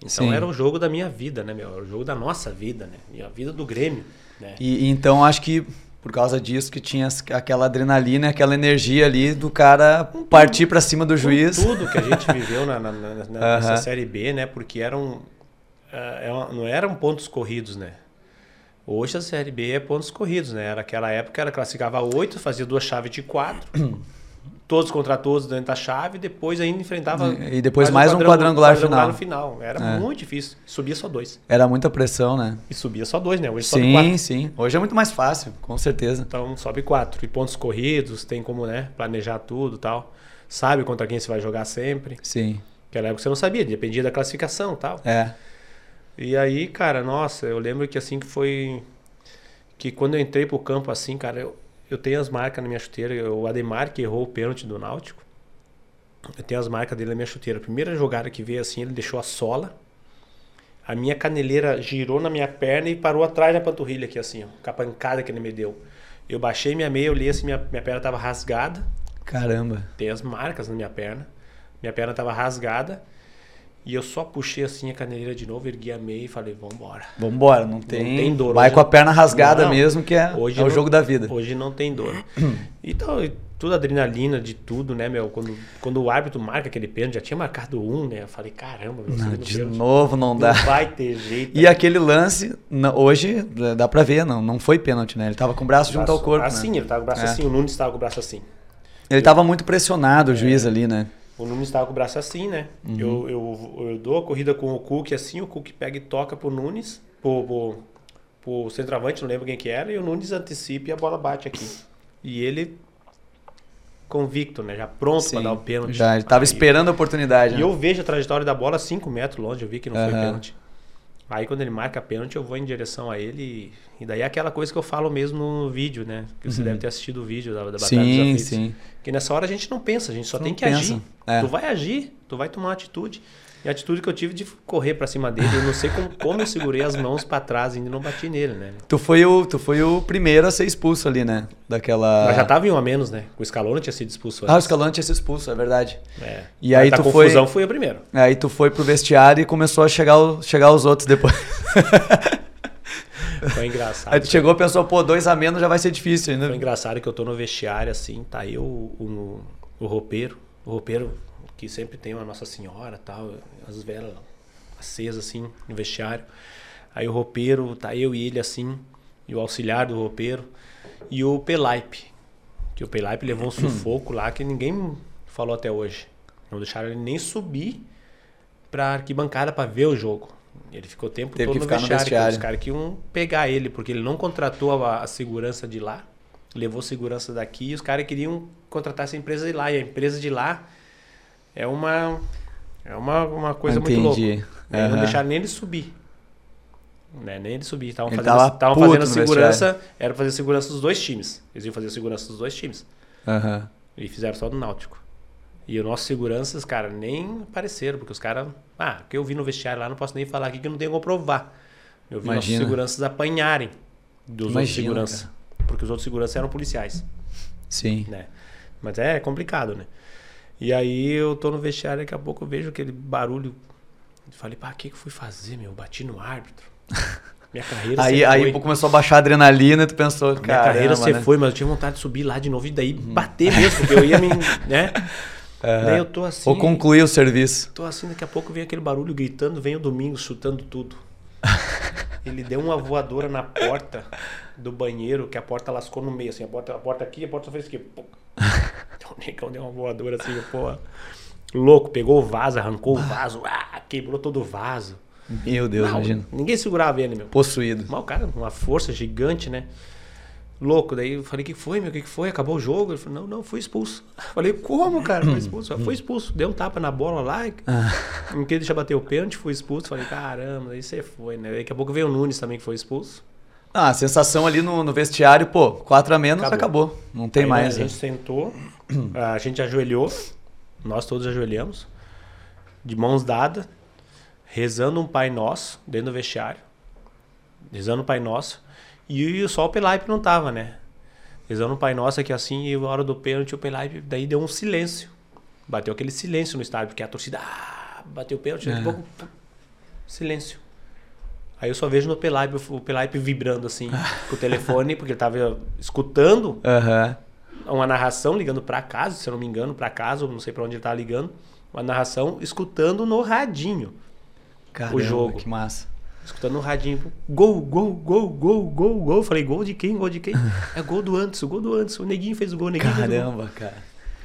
Então Sim. era o jogo da minha vida, né, meu? Era o jogo da nossa vida, né? E a vida do Grêmio, né? E, então acho que por causa disso que tinha aquela adrenalina, aquela energia ali do cara partir pra cima do juiz. tudo que a gente viveu na, na- na- nessa Aham. série B, né? Porque eram, é uma- não eram pontos corridos, né? Hoje a série B é pontos corridos, né? Era aquela época, ela classificava oito, fazia duas chaves de quatro, todos contra todos dentro da chave, depois ainda enfrentava. E depois mais um quadrangular final. no final. Era É. muito difícil. Subia só dois. Era muita pressão, né? E subia só dois, né? Hoje sobe quatro. Sim, sim. Hoje é muito mais fácil, com certeza. Então sobe quatro. E pontos corridos, tem como, né? Planejar tudo e tal. Sabe contra quem você vai jogar sempre. Sim. Aquela época você não sabia, dependia da classificação e tal. É. E aí, cara, nossa, eu lembro que assim que foi. Que quando eu entrei pro campo assim, cara, eu, eu tenho as marcas na minha chuteira. O Ademar que errou o pênalti do Náutico. Eu tenho as marcas dele na minha chuteira. A primeira jogada que veio assim, ele deixou a sola. A minha caneleira girou na minha perna e parou atrás da panturrilha aqui, assim, ó. Com a pancada que ele me deu. Eu baixei minha meia, olhei assim, minha, minha perna tava rasgada. Caramba. Tem as marcas na minha perna. Minha perna tava rasgada. E eu só puxei assim a caneleira de novo, ergui a meia e falei, vambora. Vambora, não tem. tem dor. Vai Hoje- com a perna rasgada Não, mesmo, que é, hoje é o não- jogo da vida. Hoje não tem dor. Então, tudo adrenalina de tudo, né, meu? Quando, quando o árbitro marca aquele pênalti, já tinha marcado um, né? Eu falei, caramba, meu, Não, de pênalti, novo não dá. Não vai ter jeito. E aquele lance, hoje, dá pra ver, não, não foi pênalti, né? Ele tava com o braço junto ao corpo. né? Assim, ele tava com o braço É. assim, o Nunes tava com o braço assim. Ele tava muito pressionado, o É. juiz ali, né? O Nunes tava com o braço assim, né? Uhum. Eu, eu, eu dou a corrida com o Cook assim, o Cook pega e toca pro Nunes, pro, pro, pro centroavante, não lembro quem que era, e o Nunes antecipa e a bola bate aqui. E ele convicto, né? Já pronto pra Sim, dar o pênalti. Já, ele tava Aí- esperando a oportunidade. E né? eu vejo a trajetória da bola 5 metros longe, eu vi que não foi Aham. pênalti. Aí quando ele marca pênalti, eu vou em direção a ele. E, daí é aquela coisa que eu falo mesmo no vídeo, né? Que você deve ter assistido o vídeo da, da Batalha dos Uhum. Sim, sim. Que nessa hora a gente não pensa, a gente só Não tem que pensa, agir. é. Tu vai agir, tu vai tomar uma atitude. E a atitude que eu tive de correr pra cima dele, eu não sei como, como eu segurei as mãos pra trás e ainda não bati nele, né? Tu foi, o, tu foi o primeiro a ser expulso ali, né? Daquela. Mas já tava em um a menos, né? O Scaloni tinha sido expulso Ah, o antes. Escalante tinha sido expulso, é verdade. É. E aí Mas tu a foi- confusão foi o primeiro. Aí tu foi pro vestiário e começou a chegar, o- chegar os outros depois. Foi engraçado. Aí tu chegou e pensou, pô, dois a menos já vai ser difícil ainda. Foi engraçado que eu tô no vestiário, assim, tá eu, o, o, o roupeiro, o roupeiro que sempre tem uma Nossa Senhora tal, as velas acesas, assim, no vestiário. Aí o roupeiro, tá eu e ele, assim, e o auxiliar do roupeiro, e o Pelaipe, que o Pelaipe levou um sufoco lá que ninguém falou até hoje. Não deixaram ele nem subir pra arquibancada pra ver o jogo. Ele ficou o tempo Teve todo que no ficar no vestiário, que vestiário. Os caras que iam pegar ele, porque ele não contratou a, a segurança de lá, levou segurança daqui, e os caras queriam contratar essa empresa de lá. E a empresa de lá é uma É uma, uma coisa Entendi. muito louca. Aí Não deixaram nem ele subir. Né? Nem ele subir. Estavam fazendo, tava fazendo segurança. Era fazer segurança dos dois times. Eles iam fazer segurança dos dois times. Aham. E fizeram só do Náutico. E os nossos seguranças, cara, nem apareceram, porque os caras. Ah, o que eu vi no vestiário lá, não posso nem falar aqui que eu não tenho como provar. Eu vi Imagina. nossos seguranças apanharem dos outros Imagina, seguranças. Porque os outros seguranças eram policiais, Sim. né? Mas é complicado, né? E aí eu tô no vestiário, daqui a pouco eu vejo aquele barulho. Falei, pá, o que que eu fui fazer, meu? Bati no árbitro. Minha carreira Aí, aí foi. começou a baixar a adrenalina e tu pensou, Minha cara. carreira você foi, mas eu tinha vontade de subir lá de novo e daí bater mesmo, porque eu ia me. né? Daí eu tô assim. Ou concluir o serviço. Tô assim, daqui a pouco vem aquele barulho gritando, vem o Domingos chutando tudo. Ele deu uma voadora na porta do banheiro, que a porta lascou no meio, assim, a porta, a porta aqui, a porta fez aqui. Pum. Então o negão deu uma voadora assim, pô. Louco, pegou o vaso, arrancou o vaso, ah, quebrou todo o vaso. Meu Deus, Não, imagina. Ninguém segurava ele, meu. Possuído. Mas o cara, uma força gigante, né? Louco, daí eu falei, o que foi, meu? O que foi? Acabou o jogo? Ele falou, não, não, fui expulso. Eu falei, como, cara? Foi expulso? Foi expulso. Deu um tapa na bola lá, e- não queria deixar bater o pênalti, fui expulso. Falei, caramba, aí você foi, né? Daqui a pouco veio o Nunes também, que foi expulso. Ah, a sensação ali no, no vestiário, pô, quatro a menos, acabou. Acabou. Não tem Aí, mais. A gente sentou, a gente ajoelhou, nós todos ajoelhamos, de mãos dadas, rezando um Pai Nosso dentro do vestiário. Rezando um Pai Nosso. E só o Pelaipe não tava, né? Rezando um Pai Nosso aqui assim, e na hora do pênalti o Pelaipe, daí deu um silêncio. Bateu aquele silêncio no estádio, porque a torcida ah, bateu o pênalti, É. pouco pum, silêncio. Aí eu só vejo no Pelaipe, o Pelaipe vibrando assim, com o telefone, porque ele tava escutando Aham. uma narração ligando pra casa, se eu não me engano, pra casa, ou não sei pra onde ele tava ligando, uma narração escutando no radinho, Caramba, jogo. Que massa. escutando no radinho, gol, gol, gol, gol, gol, gol. Eu Falei, gol de quem? Gol de quem? É gol do antes, o gol do antes. O Neguinho fez o gol, o Neguinho o Caramba, cara.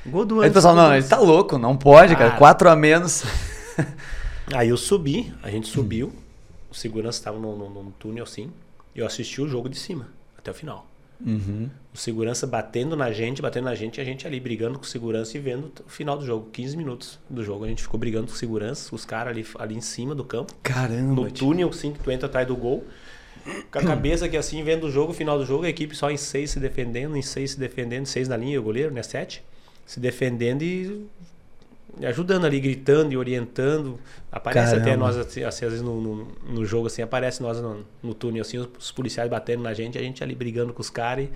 gol. Gol do Aí o antes. pessoal, gol não, ele antes. tá louco, não pode, cara. Cara. Quatro a menos. Aí eu subi, a gente subiu, o segurança estava num, num, num túnel assim, eu assisti o jogo de cima, até o final. Uhum. O segurança batendo na gente, batendo na gente, e a gente ali brigando com o segurança e vendo o final do jogo. 15 minutos do jogo, a gente ficou brigando com o segurança, os caras ali, ali em cima do campo, Caramba. no túnel, assim, que tu entra atrás do gol. Com a cabeça aqui assim, vendo o jogo, o final do jogo, a equipe só em seis se defendendo, em seis se defendendo, seis na linha, o goleiro, né? Sete. Se defendendo e ajudando ali, gritando e orientando. Aparece até Caramba. nós, assim, assim, às vezes no, no, no jogo, assim, aparece nós no, no túnel, assim, os, os policiais batendo na gente, a gente ali brigando com os caras e,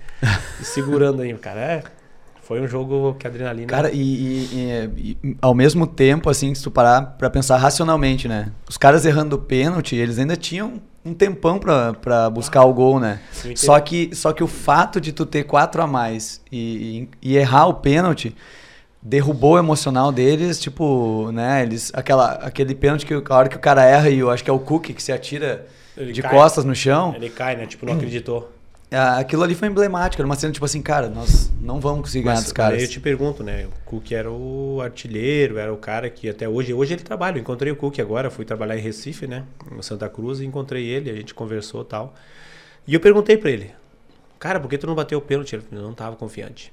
e segurando aí, cara. É, foi um jogo que a adrenalina. Cara, e, e- e- ao mesmo tempo, assim, se tu parar pra pensar racionalmente, né? Os caras errando o pênalti, eles ainda tinham um tempão pra, pra buscar o gol, né? Só que, só que o fato de tu ter quatro a mais e errar o pênalti derrubou o emocional deles, tipo, né? Eles, aquela, aquele pênalti que a hora que o cara erra e eu acho que é o Cook que se atira Ele de cai. costas no chão. Ele cai, né? Tipo, não acreditou. Ah, Aquilo ali foi emblemático, era uma cena tipo assim, cara, nós não vamos conseguir ganhar dos caras. aí eu te pergunto, né? O Cook era o artilheiro, era o cara que até hoje. Hoje ele trabalha. Eu encontrei o Cook agora, fui trabalhar em Recife, né? Em Santa Cruz, e encontrei ele, a gente conversou e tal. E eu perguntei pra ele, cara, por que tu não bateu o pênalti? Ele falou, não tava confiante.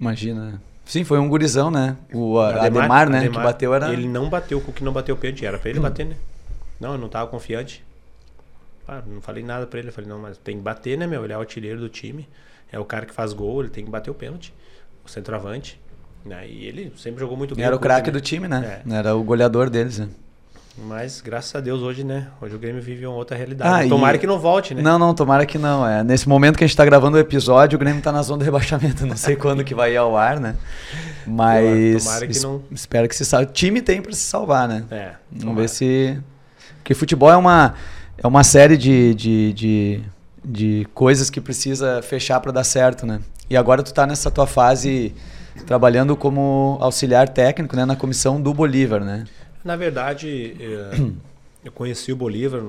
Imagina. Sim, foi um gurizão, né? O a- Ademar, né? que bateu era. Ele não bateu, o Cook não bateu o pênalti. Era pra ele bater, né? Não, eu não tava confiante. Ah, não falei nada pra ele. Eu falei, não, mas tem que bater, né, meu? Ele é o artilheiro do time. É o cara que faz gol, ele tem que bater o pênalti. O centroavante. Né? E ele sempre jogou muito bem. Era o craque né? do time, né? É. Era o goleador deles. né? Mas graças a Deus hoje, né? Hoje o Grêmio vive uma outra realidade. Ah, e- Tomara que não volte, né? Não, não, tomara que não. É. Nesse momento que a gente tá gravando o episódio, o Grêmio tá na zona do rebaixamento. Não sei quando que vai ir ao ar, né? Mas. Tomara que não- Espero que se salve. O time tem pra se salvar, né? É. Vamos tomara. ver se. Porque futebol é uma, é uma série de, de, de, de coisas que precisa fechar pra dar certo, né? E agora tu tá nessa tua fase trabalhando como auxiliar técnico, né? Na comissão do Bolívar, né? Na verdade, eh, eu conheci o Bolívar.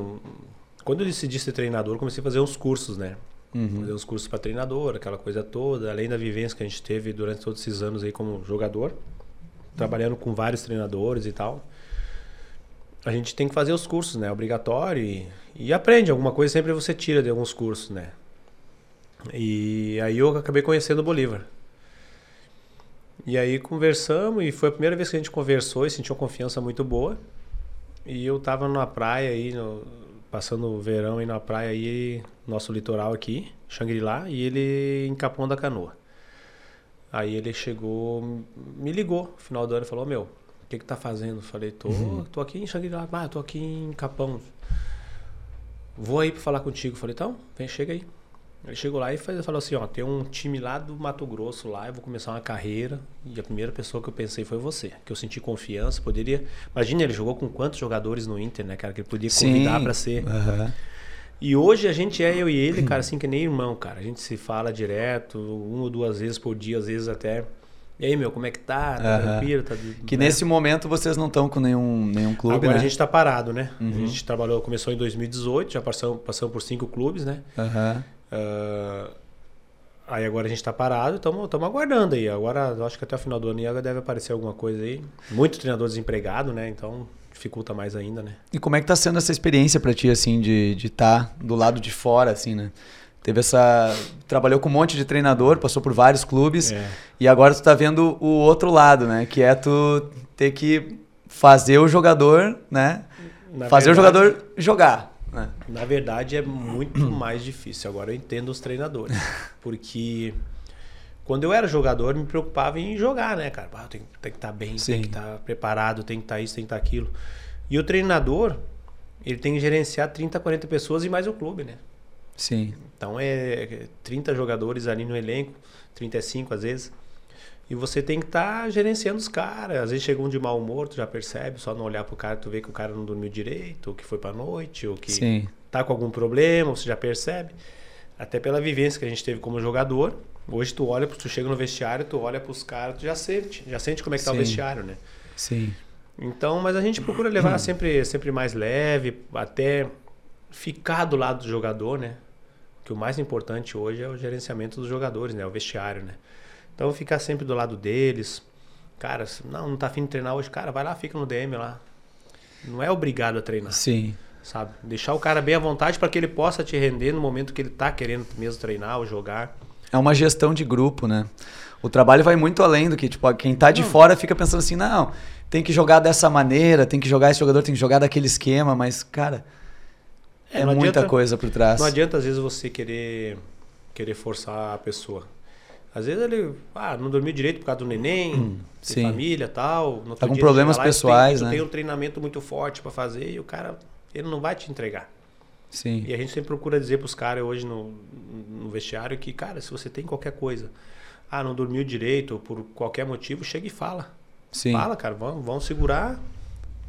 Quando eu decidi ser treinador, comecei a fazer uns cursos, né? Uhum. Fazer uns cursos para treinador, aquela coisa toda. Além da vivência que a gente teve durante todos esses anos aí como jogador, trabalhando com vários treinadores e tal. A gente tem que fazer os cursos, né? Obrigatório e, e aprende. Alguma coisa sempre você tira de alguns cursos, né? E aí eu acabei conhecendo o Bolívar. E aí conversamos e foi a primeira vez que a gente conversou e sentiu uma confiança muito boa. E eu tava na praia aí, no, passando o verão aí na praia aí, nosso litoral aqui, Xangri-Lá, e ele em Capão da Canoa. Aí ele chegou, me ligou no final do ano e falou, meu, o que que tá fazendo? Falei, tô, Uhum. tô aqui em Xangri-Lá, ah, tô aqui em Capão. Vou aí pra falar contigo. Falei, então, vem, chega aí. Ele chegou lá e falou assim, ó, tem um time lá do Mato Grosso lá, eu vou começar uma carreira. E a primeira pessoa que eu pensei foi você, que eu senti confiança, poderia... Imagina, ele jogou com quantos jogadores no Inter, né, cara, que ele podia convidar pra ser. Aham. E hoje a gente é eu e ele, cara, assim que nem irmão, cara. A gente se fala direto, uma ou duas vezes por dia, às vezes até. E aí, meu, como é que tá? Tá tranquilo? Tá, Que né? nesse momento vocês não estão com nenhum, nenhum clube, Agora né? a gente tá parado, né? Uhum. A gente trabalhou, começou em 2018, já passamos, passamos por cinco clubes, né? Aham. Ah, aí agora a gente tá parado, estamos aguardando aí. Agora, acho que até o final do ano aí deve aparecer alguma coisa aí. Muito treinador desempregado, né? Então dificulta mais ainda, né? E como é que tá sendo essa experiência pra ti, assim, de estar tá do lado de fora, assim, né? Teve essa... Trabalhou com um monte de treinador, passou por vários clubes. É. E agora tu tá vendo o outro lado, né? Que é tu ter que fazer o jogador, né? Na fazer o verdade- jogador jogar. Né? Na verdade, é muito mais difícil. Agora eu entendo os treinadores. Porque quando eu era jogador, me preocupava em jogar, né, cara? Ah, tem, que estar bem, Sim. tem que estar preparado, tem que estar isso, tem que estar aquilo. E o treinador, ele tem que gerenciar 30, 40 pessoas e mais o clube, né? Sim. Então é 30 jogadores ali no elenco, 35 às vezes. E você tem que estar gerenciando os caras. Às vezes chega um de mau humor, tu já percebe, só não olhar pro cara, tu vê que o cara não dormiu direito, ou que foi pra noite, ou que Sim. tá com algum problema, você já percebe. Até pela vivência que a gente teve como jogador. Hoje tu olha, tu chega no vestiário, tu olha pros caras, tu já sente, já sente como é que tá o vestiário, né? Sim. Então, mas a gente procura levar sempre, sempre mais leve, até ficar do lado do jogador, né? Que o mais importante hoje é o gerenciamento dos jogadores, né? O vestiário, né? Então, ficar sempre do lado deles. Cara, não, não tá afim de treinar hoje, cara, vai lá, fica no DM lá. Não é obrigado a treinar, Sim. sabe? Deixar o cara bem à vontade para que ele possa te render no momento que ele tá querendo mesmo treinar ou jogar. É uma gestão de grupo, né? O trabalho vai muito além do que, tipo, quem tá de fora fica pensando assim, não, tem que jogar dessa maneira, tem que jogar esse jogador, tem que jogar daquele esquema, mas, cara, é, não muita adianta- coisa por trás. Não adianta às vezes você querer querer forçar a pessoa. Às vezes ele, ah, não dormiu direito por causa do neném, tem Hum, família, tal. No dia ele problemas lá tem- pessoais, tu né? tem um treinamento muito forte para fazer e o cara ele não vai te entregar. Sim. E a gente sempre procura dizer pros caras hoje no, no vestiário que, cara, se você tem qualquer coisa, ah, não dormiu direito ou por qualquer motivo, chega e fala. Sim. Fala, cara, vamos, vamos segurar.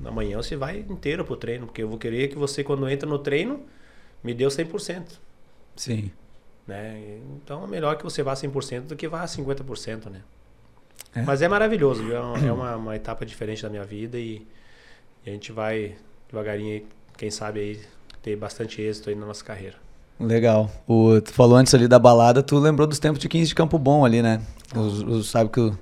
Amanhã você vai inteiro pro treino, porque eu vou querer que você, quando entra no treino, me dê o 100%. Sim. Né? Então é melhor que você vá 100% do que vá 50%, né? É. Mas é maravilhoso, viu? é uma, é uma, uma etapa diferente da minha vida e, e a gente vai devagarinho, aí, quem sabe aí, ter bastante êxito aí na nossa carreira. Legal. O, tu falou antes ali da balada, tu lembrou dos tempos de 15 de Campo Bom ali, né? Os, os- sabe que o-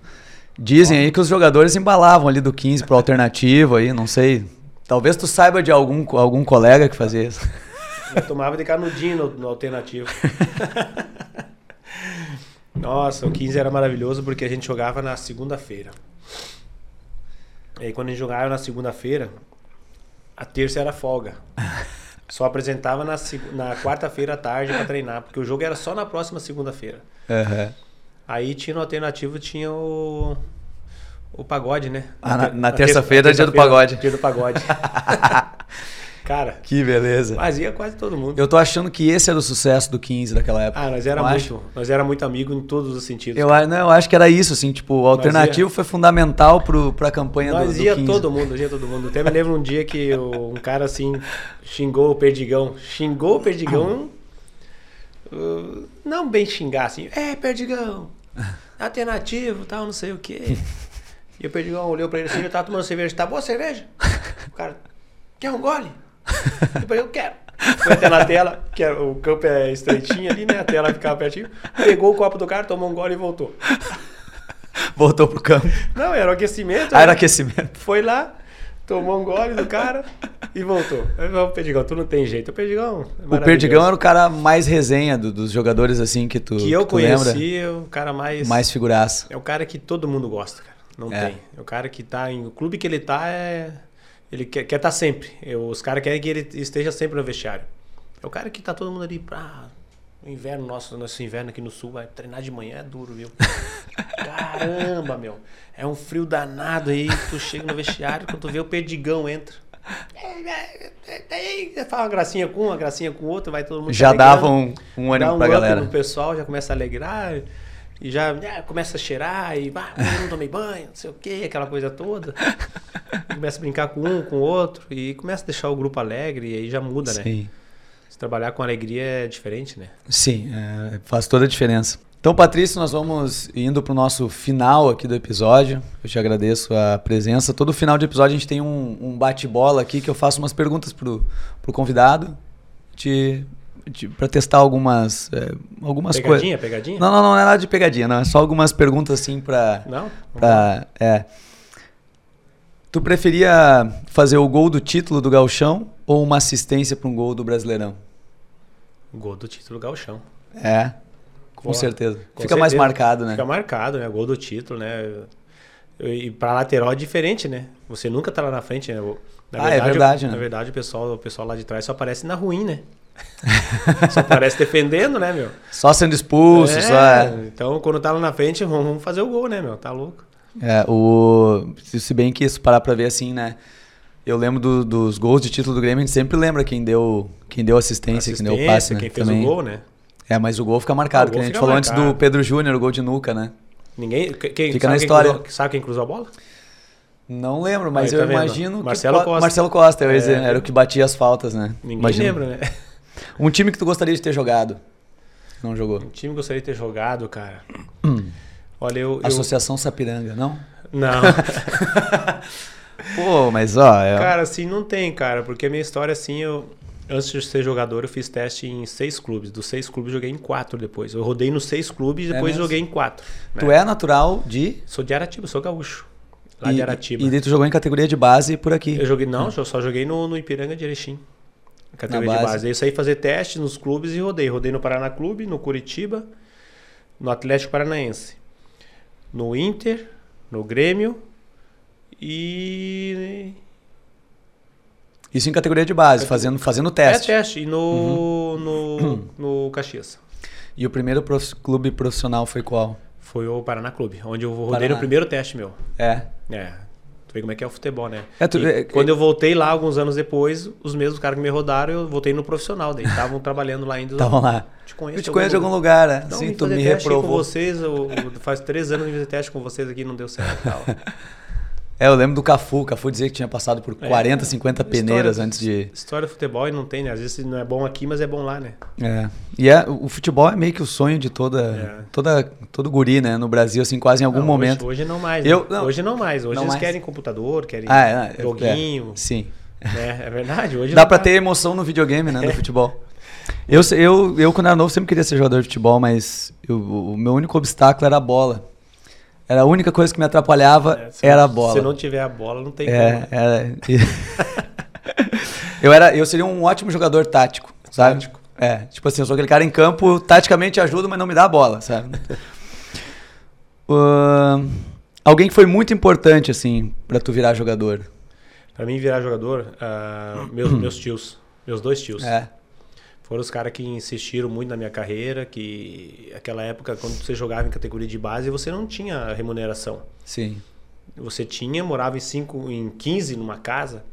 dizem aí que os jogadores embalavam ali do 15 pro alternativo aí, não sei. Talvez tu saiba de algum, algum colega que fazia isso. Eu tomava de canudinho no, no alternativo. Nossa, o 15 era maravilhoso porque a gente jogava na segunda-feira. E aí quando a gente jogava na segunda-feira, a terça era folga. Só apresentava na, na quarta-feira à tarde pra treinar, porque o jogo era só na próxima segunda-feira. Aham. Aí tinha no alternativo, tinha o. O pagode, né? Ah, na- ter- na terça-feira é dia do pagode. Dia do pagode. Cara, Que beleza. fazia quase todo mundo. Eu tô achando que esse era o sucesso do 15 daquela época. Ah, nós era Eu acho. muito. Nós era muito amigo em todos os sentidos. Eu, não, eu acho que era isso, assim, tipo, o alternativo foi fundamental pro, pra campanha do, Nós do ia 15. todo mundo, ia todo mundo. Até me lembro um dia que um cara assim xingou o Perdigão. Xingou o Perdigão. uh, não bem xingar assim. É, Perdigão. Alternativo, tal, não sei o quê. E o Perdigão olhou pra ele assim, ele tava tomando cerveja. Tá boa a cerveja? O cara, quer um gole? E o Perdigão, quero. Foi até na tela, que o campo é estreitinho ali, né? A tela ficava pertinho. Pegou o copo do cara, tomou um gole e voltou. Voltou pro campo. Não, era o aquecimento. Ah, né? era aquecimento. Foi lá, tomou um gole do cara e voltou. Aí o Perdigão, tu não tem jeito. O Perdigão é O. Perdigão era o cara mais resenha do- dos jogadores assim que tu, Que eu que tu lembra. conheci, é o cara mais... Mais figuraça. É o cara que todo mundo gosta, cara. Não É. tem. É o cara que tá em... O clube que ele tá é... Ele quer estar sempre. Eu- Os caras querem que ele esteja sempre no vestiário. É o cara que tá todo mundo ali pra... O inverno nosso, nosso inverno aqui no sul, vai treinar de manhã é duro, viu? Caramba, meu. É um frio danado aí, tu chega no vestiário, quando tu vê o perdigão entra. Aí fala uma gracinha com um, uma gracinha com outro, vai todo mundo Já alegrando. dava um, um Dá ânimo um pra galera. no pessoal, já começa a alegrar e já começa a cheirar e ah, eu não tomei banho, não sei o que, aquela coisa toda. Começa a brincar com um, com o outro e começa a deixar o grupo alegre e aí já muda, né? Sim, Se trabalhar com alegria é diferente, né? sim é, faz toda a diferença. Então, Patrício, nós vamos indo pro nosso final aqui do episódio. Eu te agradeço a presença. Todo final de episódio a gente tem um, um bate-bola aqui que eu faço umas perguntas pro, pro convidado te, para testar algumas, é, algumas coisas. Pegadinha, pegadinha? Não, não, não é nada de pegadinha, não. É só algumas perguntas assim pra. Não? pra é. Tu preferia fazer o gol do título do Galchão ou uma assistência para um gol do Brasileirão? Gol do título gauchão. É, com Pô, certeza. com Fica mais certeza. marcado, né? Fica marcado, né? Gol do título, né? E pra lateral é diferente, né? Você nunca tá lá na frente, né? Na Ah, é verdade, né? Na verdade, o pessoal, o pessoal lá de trás só aparece na ruim, né? Só aparece defendendo, né, meu? Só sendo expulso, É, só é. Então, quando tá lá na frente, vamos fazer o gol, né, meu? Tá louco. É, o... Se bem que isso parar pra ver assim, né? Eu lembro do- dos gols de título do Grêmio, a gente sempre lembra quem deu, quem deu assistência, quem deu o passe, né? quem fez Também. o gol, né? É, mas o gol fica marcado, o que gol a gente falou antes marcado. do Pedro Júnior, o gol de nuca, né? Ninguém. que- Quem, Fica na quem história. cruzou- sabe quem cruzou a bola? Não lembro, mas Aí, tá eu vendo? imagino que Marcelo po- Costa. Marcelo Costa, eu É. era o que batia as faltas, né? Ninguém Imagino. lembra, né? Um time que tu gostaria de ter jogado. Não jogou. Um time que gostaria de ter jogado, cara. Olha, eu. eu- Associação Sapiranga, não? Não. Pô, mas ó, é... Cara, assim, não tem, cara, porque a minha história, assim, eu. Antes de ser jogador, eu fiz teste em seis clubes. Dos seis clubes, joguei em quatro depois. Eu rodei nos seis clubes e É depois mesmo? joguei em quatro. tu né? é natural de. Sou de Aratiba, sou gaúcho. Lá e, de Aratiba. E daí tu jogou em categoria de base por aqui. Eu joguei, não, eu só joguei no, no Ipiranga de Erechim. Categoria Na de base. base. Daí eu saí fazer teste nos clubes e rodei. Rodei no Paraná Clube, no Curitiba, no Atlético Paranaense, no Inter, no Grêmio e. Isso em categoria de base, fazendo, fazendo teste. É teste. E no, Uhum. no, no Caxias. E o primeiro prof- clube profissional foi qual? Foi o Paraná Clube, onde eu rodei Paraná. no primeiro teste meu. É. É. Tu vê como é que é o futebol, né? É, tu- é- quando eu voltei lá, alguns anos depois, os mesmos caras que me rodaram, eu voltei no profissional. Daí estavam trabalhando lá ainda. Estavam lá. Te conheço Eu te conheço de algum lugar, né? Não, Sim, tu me aí com reprovou. vocês, eu, faz três anos que fiz teste com vocês aqui não deu certo e tal. É, eu lembro do Cafu. O Cafu dizia que tinha passado por É, 40, 50 peneiras História- antes de. História de futebol e não tem, né? Às vezes não é bom aqui, mas é bom lá, né? É. E é, o futebol é meio que o sonho de toda, É. toda todo guri, né? No Brasil, assim, quase em algum Não, momento. Hoje, hoje não mais. Eu- né? não. hoje não mais. Hoje Não eles mais. querem computador, querem Ah, é, é, joguinho. é, sim. né? É verdade. Hoje Dá pra ter emoção no videogame, né? No futebol. Eu, eu, eu, quando era novo, sempre queria ser jogador de futebol, mas eu- o meu único obstáculo era a bola. Era a única coisa que me atrapalhava, É, era a bola. Se não tiver a bola, não tem É, como. era. eu, era, eu seria um ótimo jogador tático, sabe? Tático. É, tipo assim, eu sou aquele cara em campo, taticamente ajuda, mas não me dá a bola, sabe? Ahn, alguém que foi muito importante, assim, pra tu virar jogador. Pra mim virar jogador, ah, meus, meus tios, meus dois tios. É. Foram os caras que insistiram muito na minha carreira, que aquela época, quando você jogava em categoria de base, você não tinha remuneração. Sim. Você tinha, morava em, cinco, em 15 numa casa,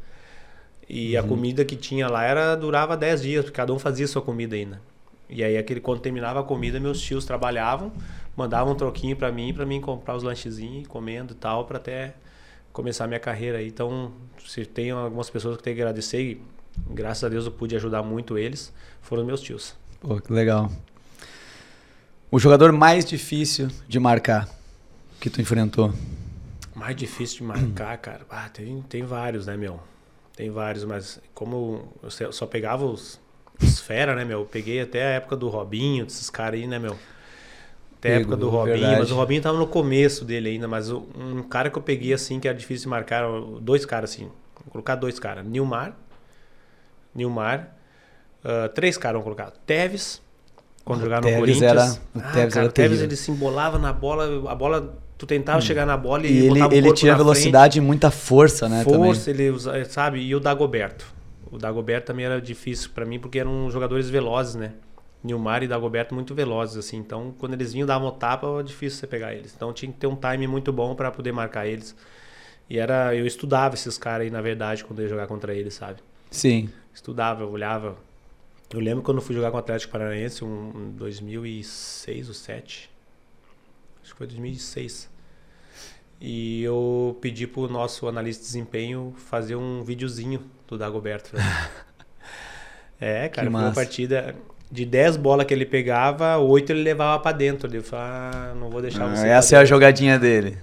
e a comida que tinha lá era durava 10 dias, porque cada um fazia sua comida ainda. E aí, aquele, quando terminava a comida, meus tios trabalhavam, mandavam um troquinho pra mim, pra mim comprar os lanchezinhos, comendo e tal, pra até começar a minha carreira aí. Então, se tem algumas pessoas que tem que agradecer, e graças a Deus eu pude ajudar muito eles, foram meus tios. Pô, que legal. O jogador mais difícil de marcar que tu enfrentou. Mais difícil de marcar, cara. Ah, tem, tem vários, né, meu? Tem vários, mas como eu só- pegava os, os fera, né, meu? Eu peguei até a época do Robinho, desses caras aí, né, meu? Até a época do Robinho, verdade. mas o Robinho tava no começo dele ainda, mas um cara que eu peguei assim, que era difícil de marcar, dois caras assim. Vou colocar dois caras. Nilmar. Nilmar. Uh, três caras vão colocar. Teves, quando jogava no Corinthians. Era, o ah, Teves cara, era o Teves ele se embolava na bola, a bola, tu tentava hum. chegar na bola e, e ele, ele tinha velocidade frente. e muita força, né? Força, também. ele usa, sabe? E o Dagoberto. O Dagoberto também era difícil para mim porque eram jogadores velozes, né? Nilmar e Dagoberto muito velozes, assim. Então, quando eles vinham davam tapa, era difícil você pegar eles. Então, tinha que ter um time muito bom para poder marcar eles. E era, eu estudava esses caras aí, na verdade, quando eu ia jogar contra eles, sabe? Sim. Estudava, eu olhava. Eu lembro quando eu fui jogar com o Atlético Paranaense, um, um 2006 ou 2007. Acho que foi 2006. E eu pedi pro nosso analista de desempenho fazer um videozinho do Dagoberto. é, cara, Que foi uma massa. partida de 10 bolas que ele pegava, 8 ele levava pra dentro. Eu falei, ah, não vou deixar Ah, você. essa é a dentro. jogadinha dele.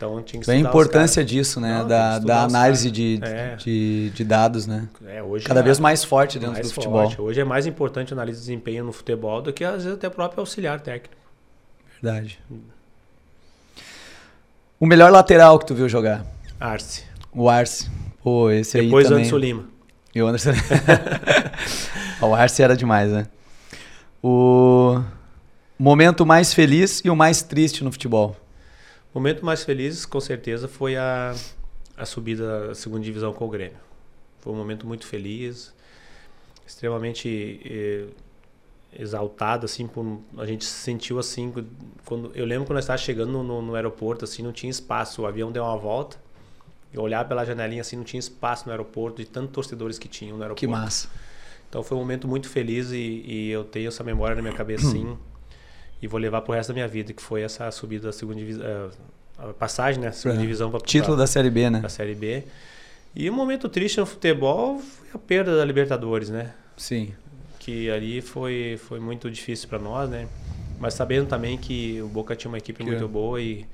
Então tinha que Bem a importância disso, né? Não, da, da análise de, É. de, de dados, né? É, hoje Cada é- vez mais forte dentro mais do futebol. forte. Hoje é mais importante a análise de desempenho no futebol do que às vezes até o próprio auxiliar técnico. Verdade. O melhor lateral que tu viu jogar? Arce. O Arce. Pô, esse Depois aí também. Anderson Lima. E o Anderson. o Arce era demais, né? O momento mais feliz e o mais triste no futebol. O momento mais feliz, com certeza, foi a, a subida da segunda divisão com o Grêmio. Foi um momento muito feliz, extremamente eh, exaltado, assim, por, a gente se sentiu assim, quando, eu lembro quando nós estávamos chegando no, no, no aeroporto, assim, não tinha espaço, o avião deu uma volta, eu olhava pela janelinha, assim, não tinha espaço no aeroporto, de tantos torcedores que tinham no aeroporto. Que massa. Então foi um momento muito feliz e, e eu tenho essa memória na minha cabeça, sim. E vou levar pro resto da minha vida, que foi essa subida da segunda divisão. A passagem, né? Segunda Pra- divisão para Título da Série B, né? da Série B. E um momento triste no futebol foi a perda da Libertadores, né? Sim. Que ali foi, foi muito difícil para nós, né? Mas sabendo também que o Boca tinha uma equipe Que- muito boa e,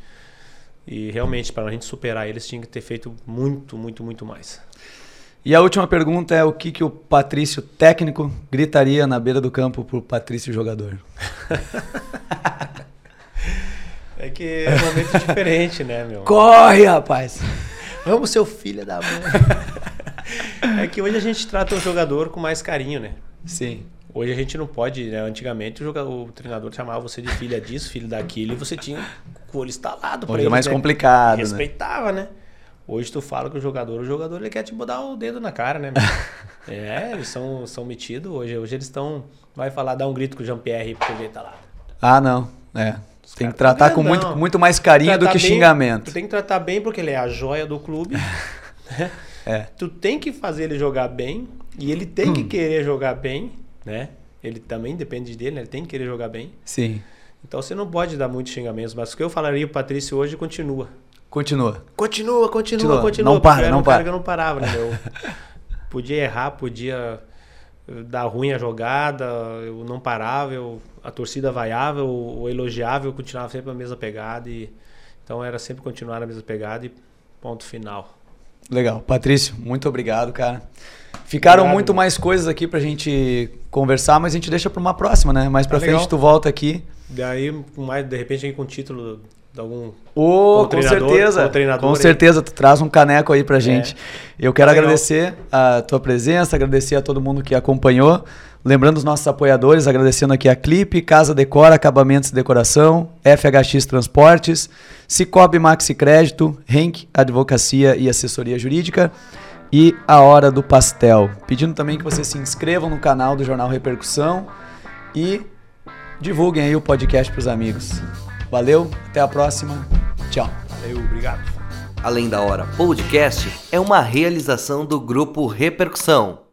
e realmente para a gente superar eles tinha que ter feito muito, muito, muito mais. E a última pergunta é o que, que o Patrício técnico gritaria na beira do campo pro Patrício jogador? É que é um momento diferente, né, meu? Corre, rapaz! Vamos, seu filho da mãe. é que hoje a gente trata o jogador com mais carinho, né? Sim. Hoje a gente não pode, né? Antigamente o, jogador, o treinador chamava você de filha disso, filho daquilo, e você tinha o olho instalado pra Hoje é ele, mais né? complicado, né? Respeitava, né? Hoje tu fala com o jogador, o jogador ele quer te botar o dedo na cara, né? é, eles são, são metidos hoje. Hoje eles estão. Vai falar, dá um grito com o Jean-Pierre porque ele tá lá. Ah, não. É. Tem que tratar com muito, muito mais carinho do que bem- xingamento. Tu tem que tratar bem porque ele é a joia do clube. né? É. Tu tem que fazer ele jogar bem e ele tem Hum. que querer jogar bem, né? Ele também depende dele, né? Ele tem que querer jogar bem. Sim. Então você não pode dar muitos xingamentos, mas o que eu falaria pro Patrício hoje continua. Continua. Continua, continua, Continua. continua. Não para, não um cara para. que eu não parava, né? Eu podia errar, podia dar ruim a jogada, eu não parava, eu, a torcida vaiava, eu, eu elogiava, eu continuava sempre na mesma pegada. E, então era sempre continuar na mesma pegada e ponto final. Legal. Patrício, muito obrigado, cara. Ficaram Obrigado, muito meu. mais coisas aqui pra gente conversar, mas a gente deixa pra uma próxima, né? Mais pra Tá legal. frente tu volta aqui. Daí, mais, de repente, aí com o título de algum. Com certeza. com aí. certeza, tu traz um caneco aí pra gente. Eu quero legal. agradecer a tua presença, agradecer a todo mundo que acompanhou. Lembrando os nossos apoiadores, agradecendo aqui a Clipe, Casa Decora, Acabamentos e Decoração, FHX Transportes, Cicobi Maxi Crédito, Henk Advocacia e Assessoria Jurídica e a Hora do Pastel. Pedindo também que vocês se inscrevam no canal do Jornal Repercussão e divulguem aí o podcast pros amigos. Valeu, até a próxima. Tchau. Valeu, obrigado. Além da Hora Podcast é uma realização do Grupo Repercussão.